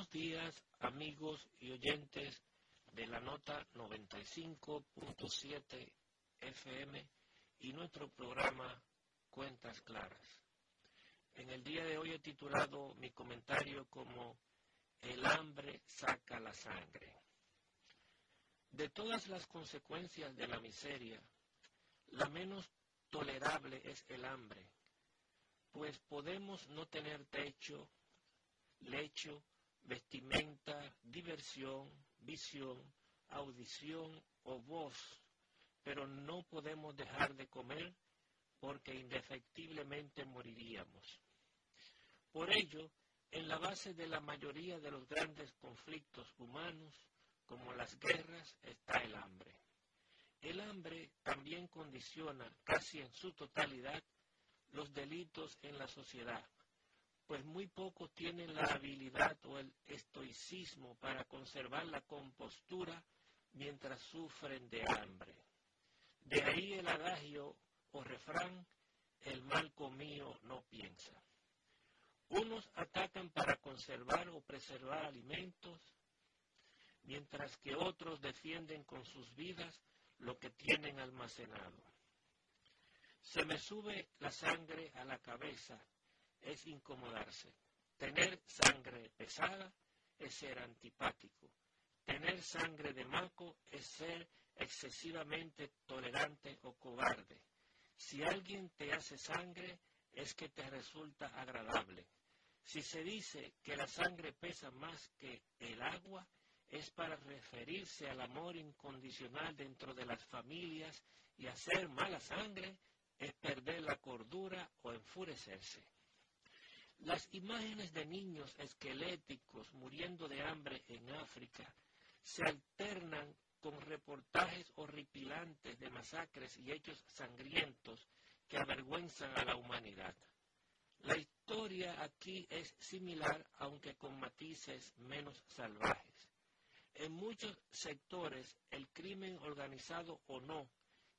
Buenos días, amigos y oyentes de la nota 95.7 FM y nuestro programa Cuentas Claras. En el día de hoy he titulado mi comentario como El hambre saca la sangre. De todas las consecuencias de la miseria, la menos tolerable es el hambre, pues podemos no tener techo, lecho, vestimenta, diversión, visión, audición o voz, pero no podemos dejar de comer porque indefectiblemente moriríamos. Por ello, en la base de la mayoría de los grandes conflictos humanos, como las guerras, está el hambre. El hambre también condiciona casi en su totalidad los delitos en la sociedad, pues muy pocos tienen la habilidad o el estoicismo para conservar la compostura mientras sufren de hambre. De ahí el adagio o refrán, el mal comío no piensa. Unos atacan para conservar o preservar alimentos, mientras que otros defienden con sus vidas lo que tienen almacenado. Se me sube la sangre a la cabeza es incomodarse. Tener sangre pesada es ser antipático. Tener sangre de maco es ser excesivamente tolerante o cobarde. Si alguien te hace sangre, es que te resulta agradable. Si se dice que la sangre pesa más que el agua, es para referirse al amor incondicional dentro de las familias y hacer mala sangre es perder la cordura o enfurecerse. Las imágenes de niños esqueléticos muriendo de hambre en África se alternan con reportajes horripilantes de masacres y hechos sangrientos que avergüenzan a la humanidad. La historia aquí es similar, aunque con matices menos salvajes. En muchos sectores, el crimen organizado o no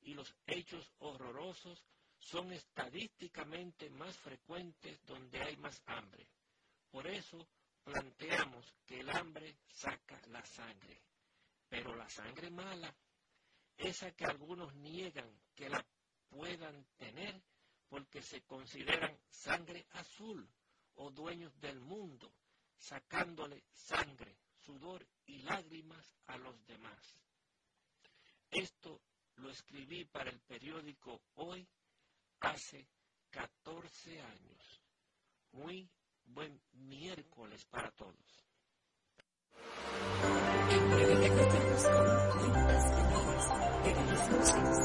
y los hechos horrorosos son estadísticamente más frecuentes donde hay más hambre. Por eso planteamos que el hambre saca la sangre, pero la sangre mala, esa que algunos niegan que la puedan tener porque se consideran sangre azul o dueños del mundo, sacándole sangre, sudor y lágrimas a los demás. Esto lo escribí para el periódico Hoy hace 14 años. Muy buen miércoles para todos. En breve te contamos cómo cuentas de ellas, de los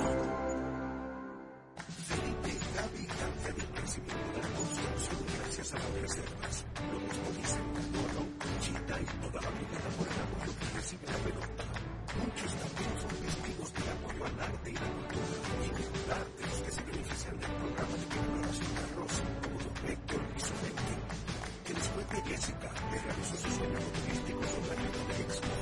Felipe Gaby cambia de crecimiento de la construcción gracias a las reservas. Lo mismo dicen Toro, Chita y toda la brigada por el apoyo que recibe la pelota. Muchos también son testigos del apoyo al arte y la cultura, y culturartes que se benefician del programa de exploración de Rosa, como Don Héctor y su gente, que después de Jessica, le realizó su sueño turístico sobre la de Expo.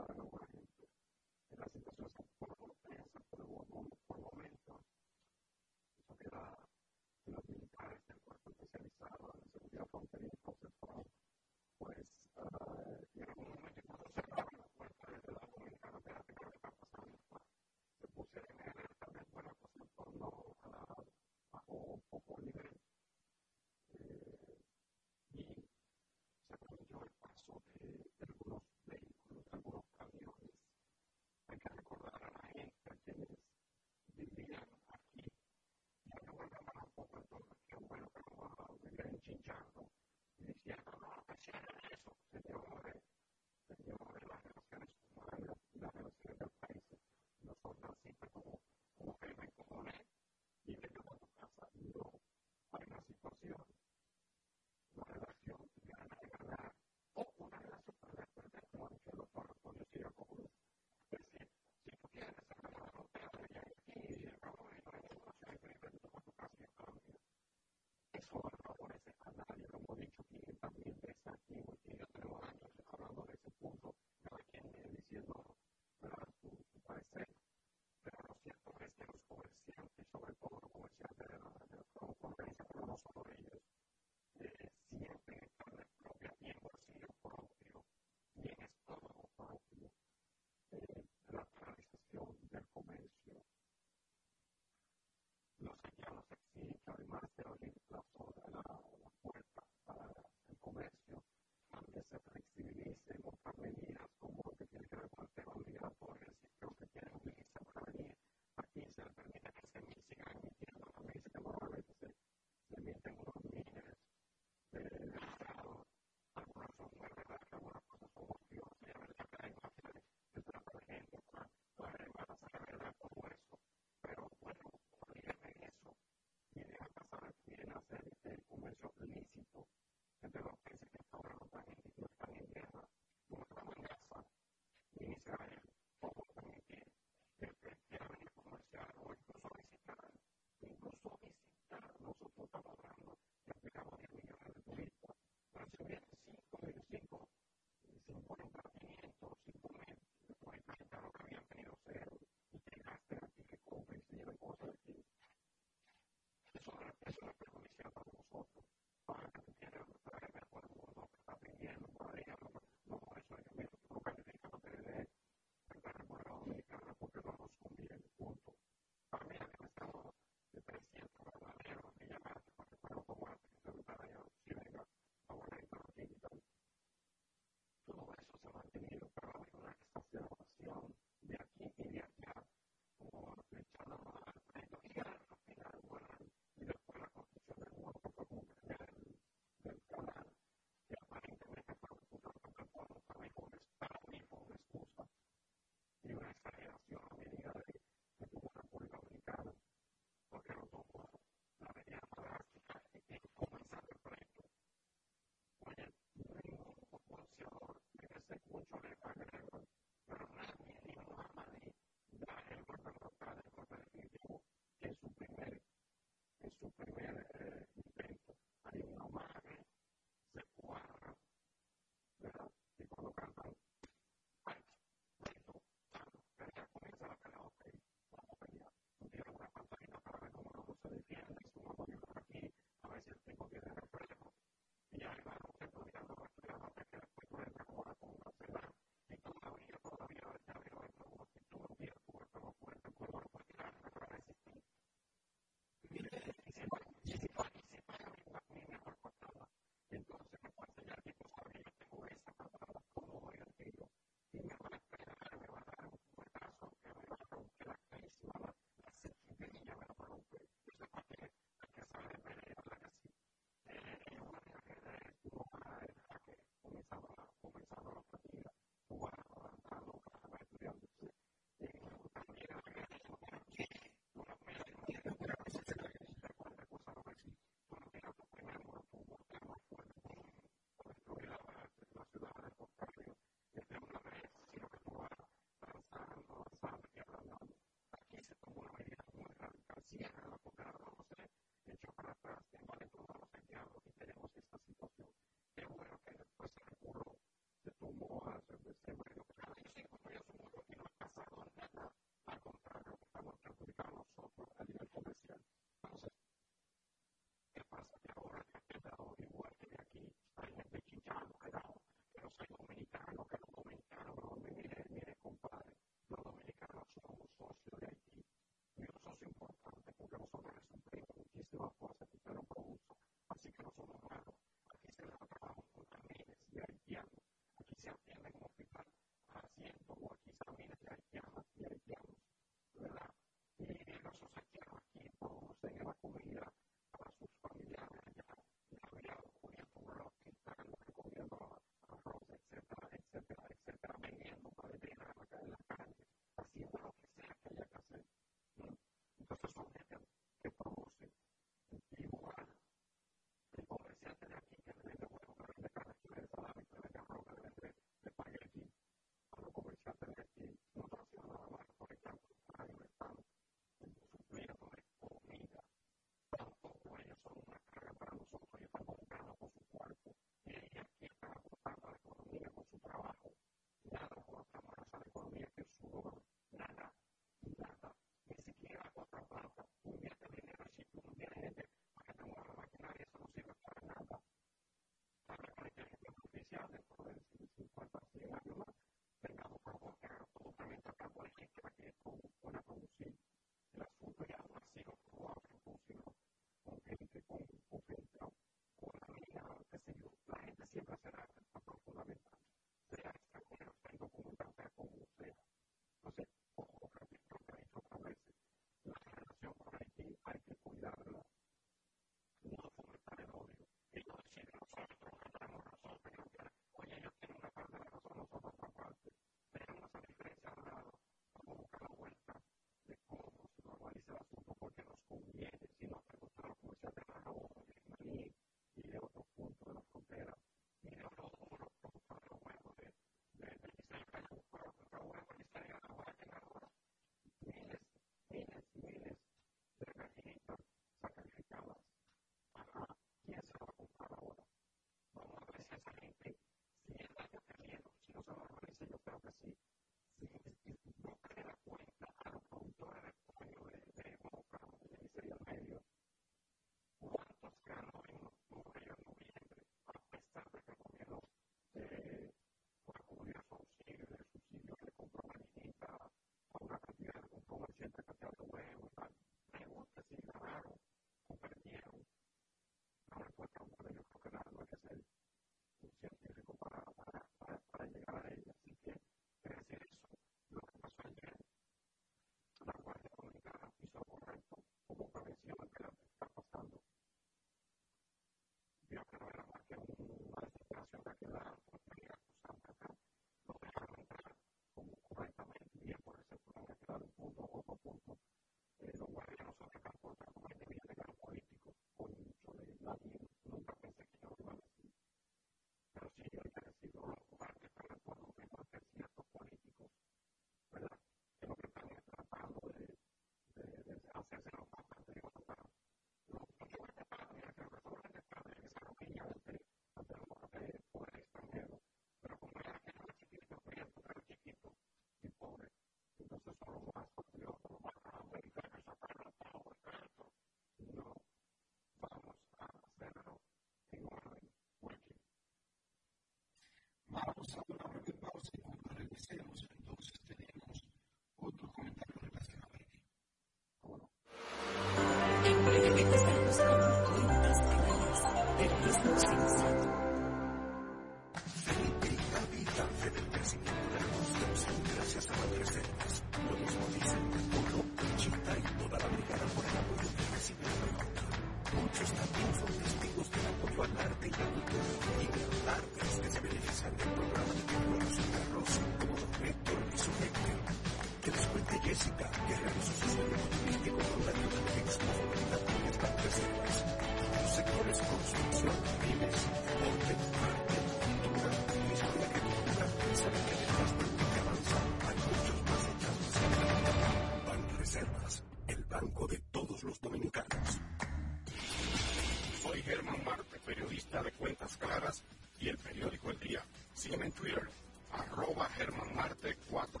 en Twitter, arroba germanmarte4.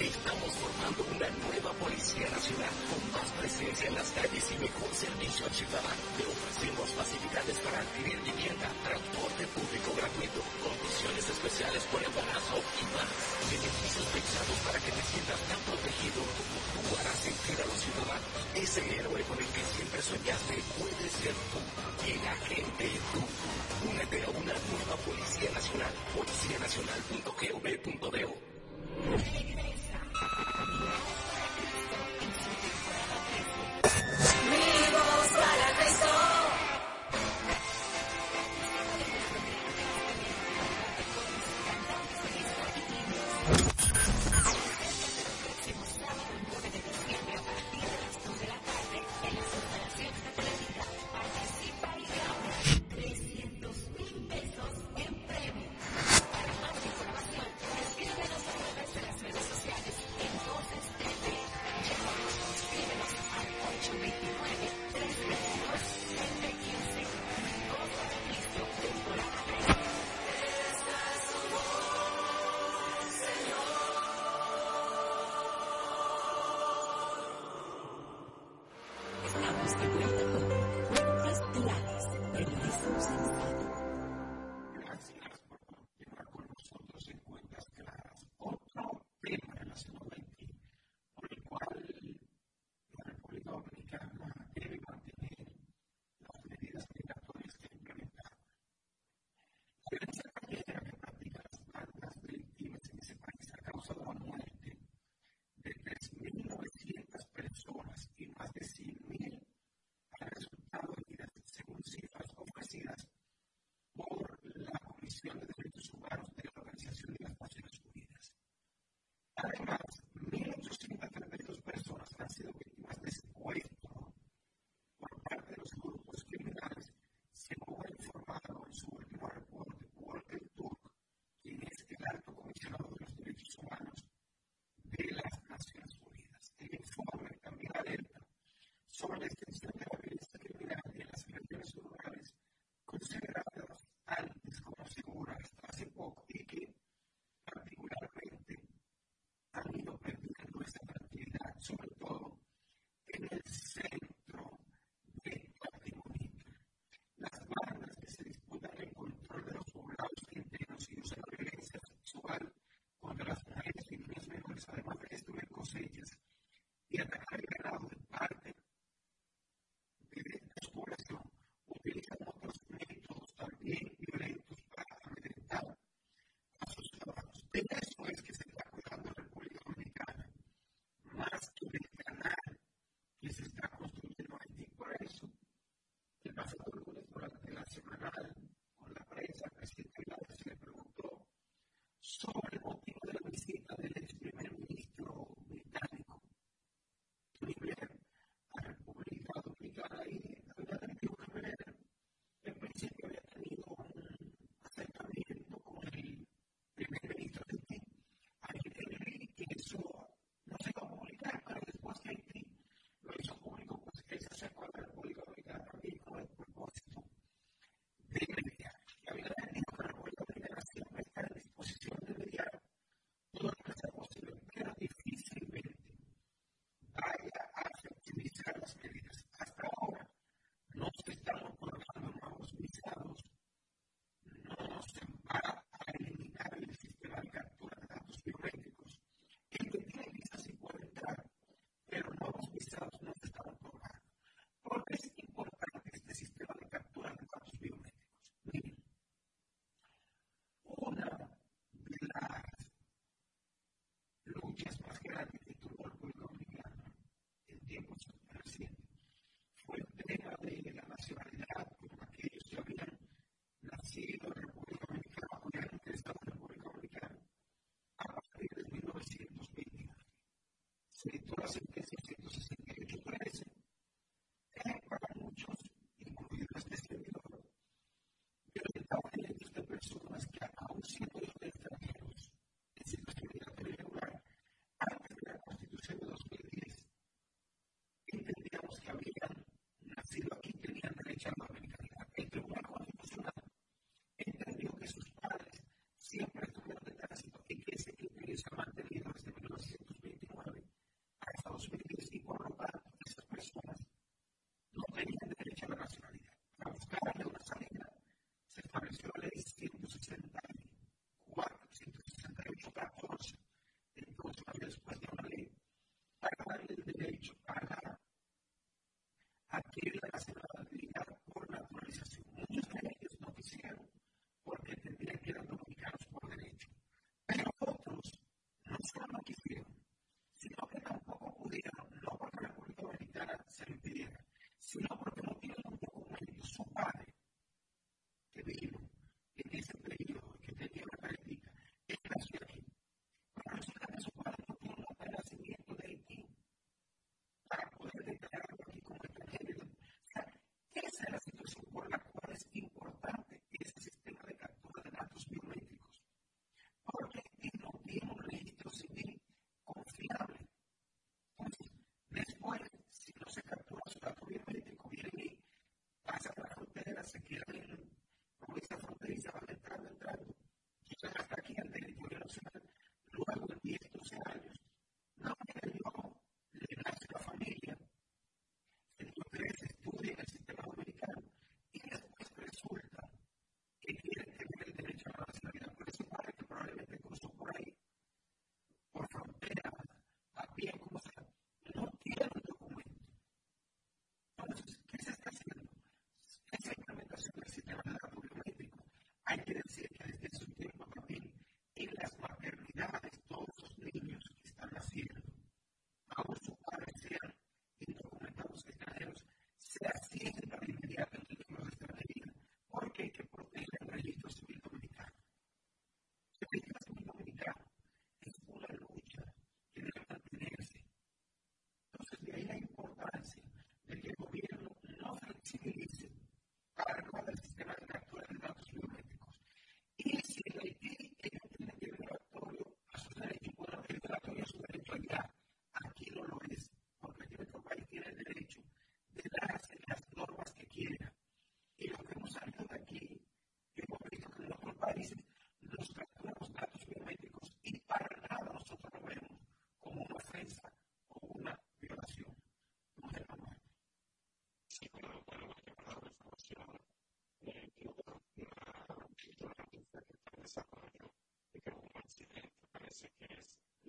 Estamos formando una nueva Policía Nacional con más presencia en las calles y mejor servicio al ciudadano de ofreciendo Habían nacido aquí y tenían derecho a la humanidad. El tribunal constitucional entendió que sus padres siempre tuvieron detrás de la Iglesia y que se había mantenido desde 1929 a Estados Unidos y por esas personas no tenían derecho a la nacionalidad. Para buscar alguna salida, se estableció la ley. si me para renovar el sistema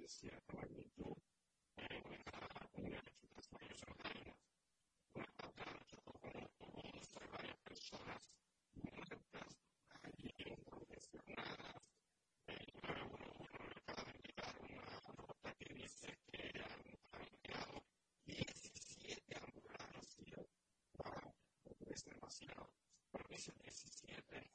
cierta magnitud en una varias personas muertas allí incondicionadas. Uno le acaba de enviar una nota que dice que han enviado 17 ambulancias. Es demasiado. Pero dice 17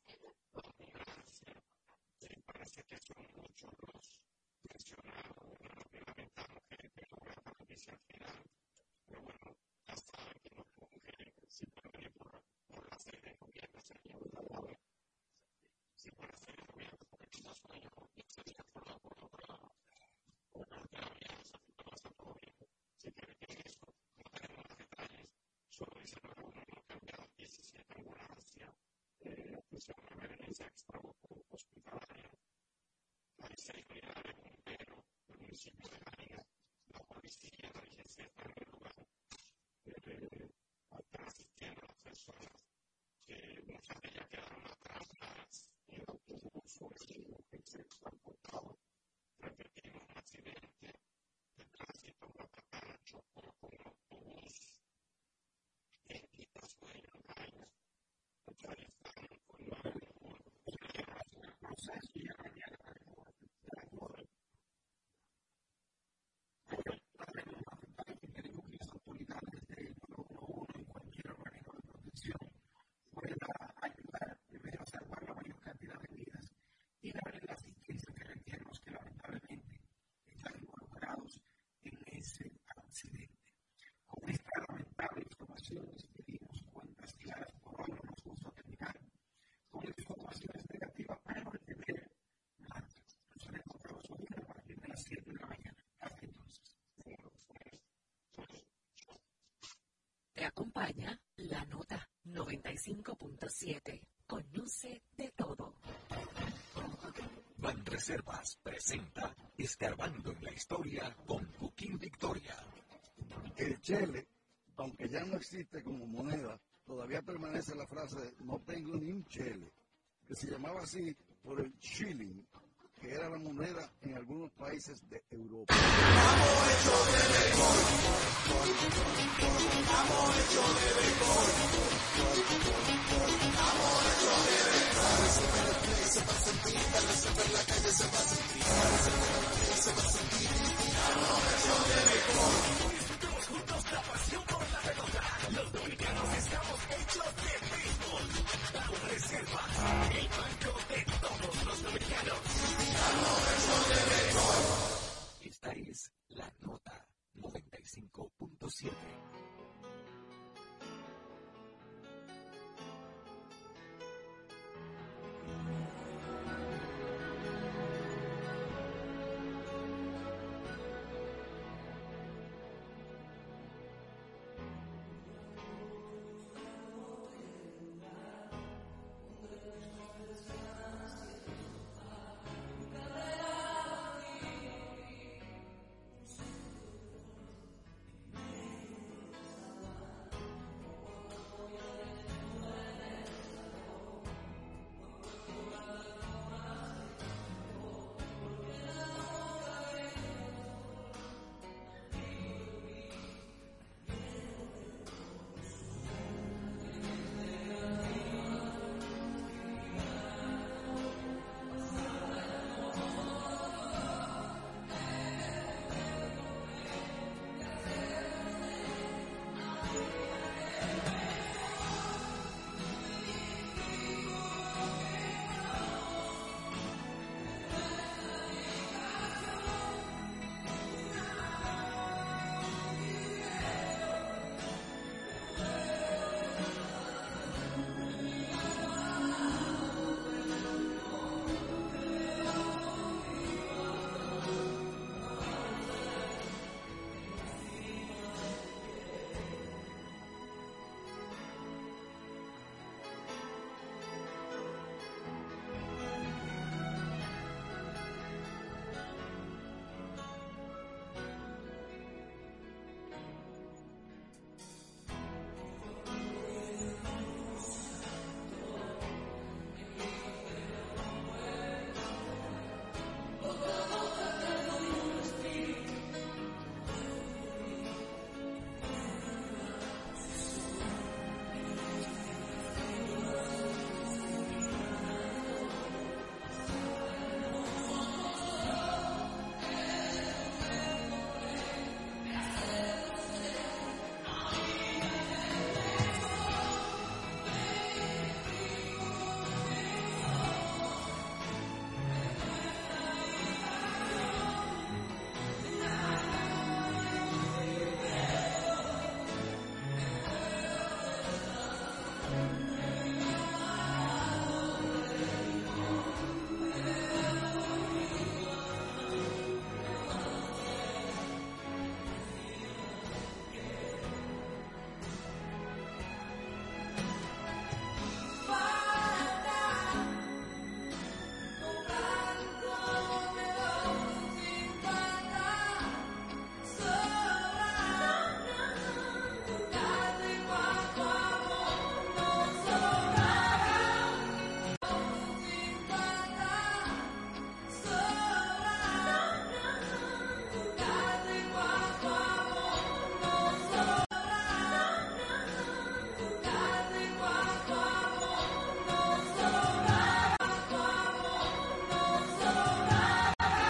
should really acompaña la nota 95.7. Conoce de todo. Van Reservas presenta Escarbando en la Historia con Joaquín Victoria. El chele, aunque ya no existe como moneda, todavía permanece la frase no tengo ni un chele, que se llamaba así por el shilling, que era la moneda en algunos países de Europa. Dominicanos estamos hechos de reserva.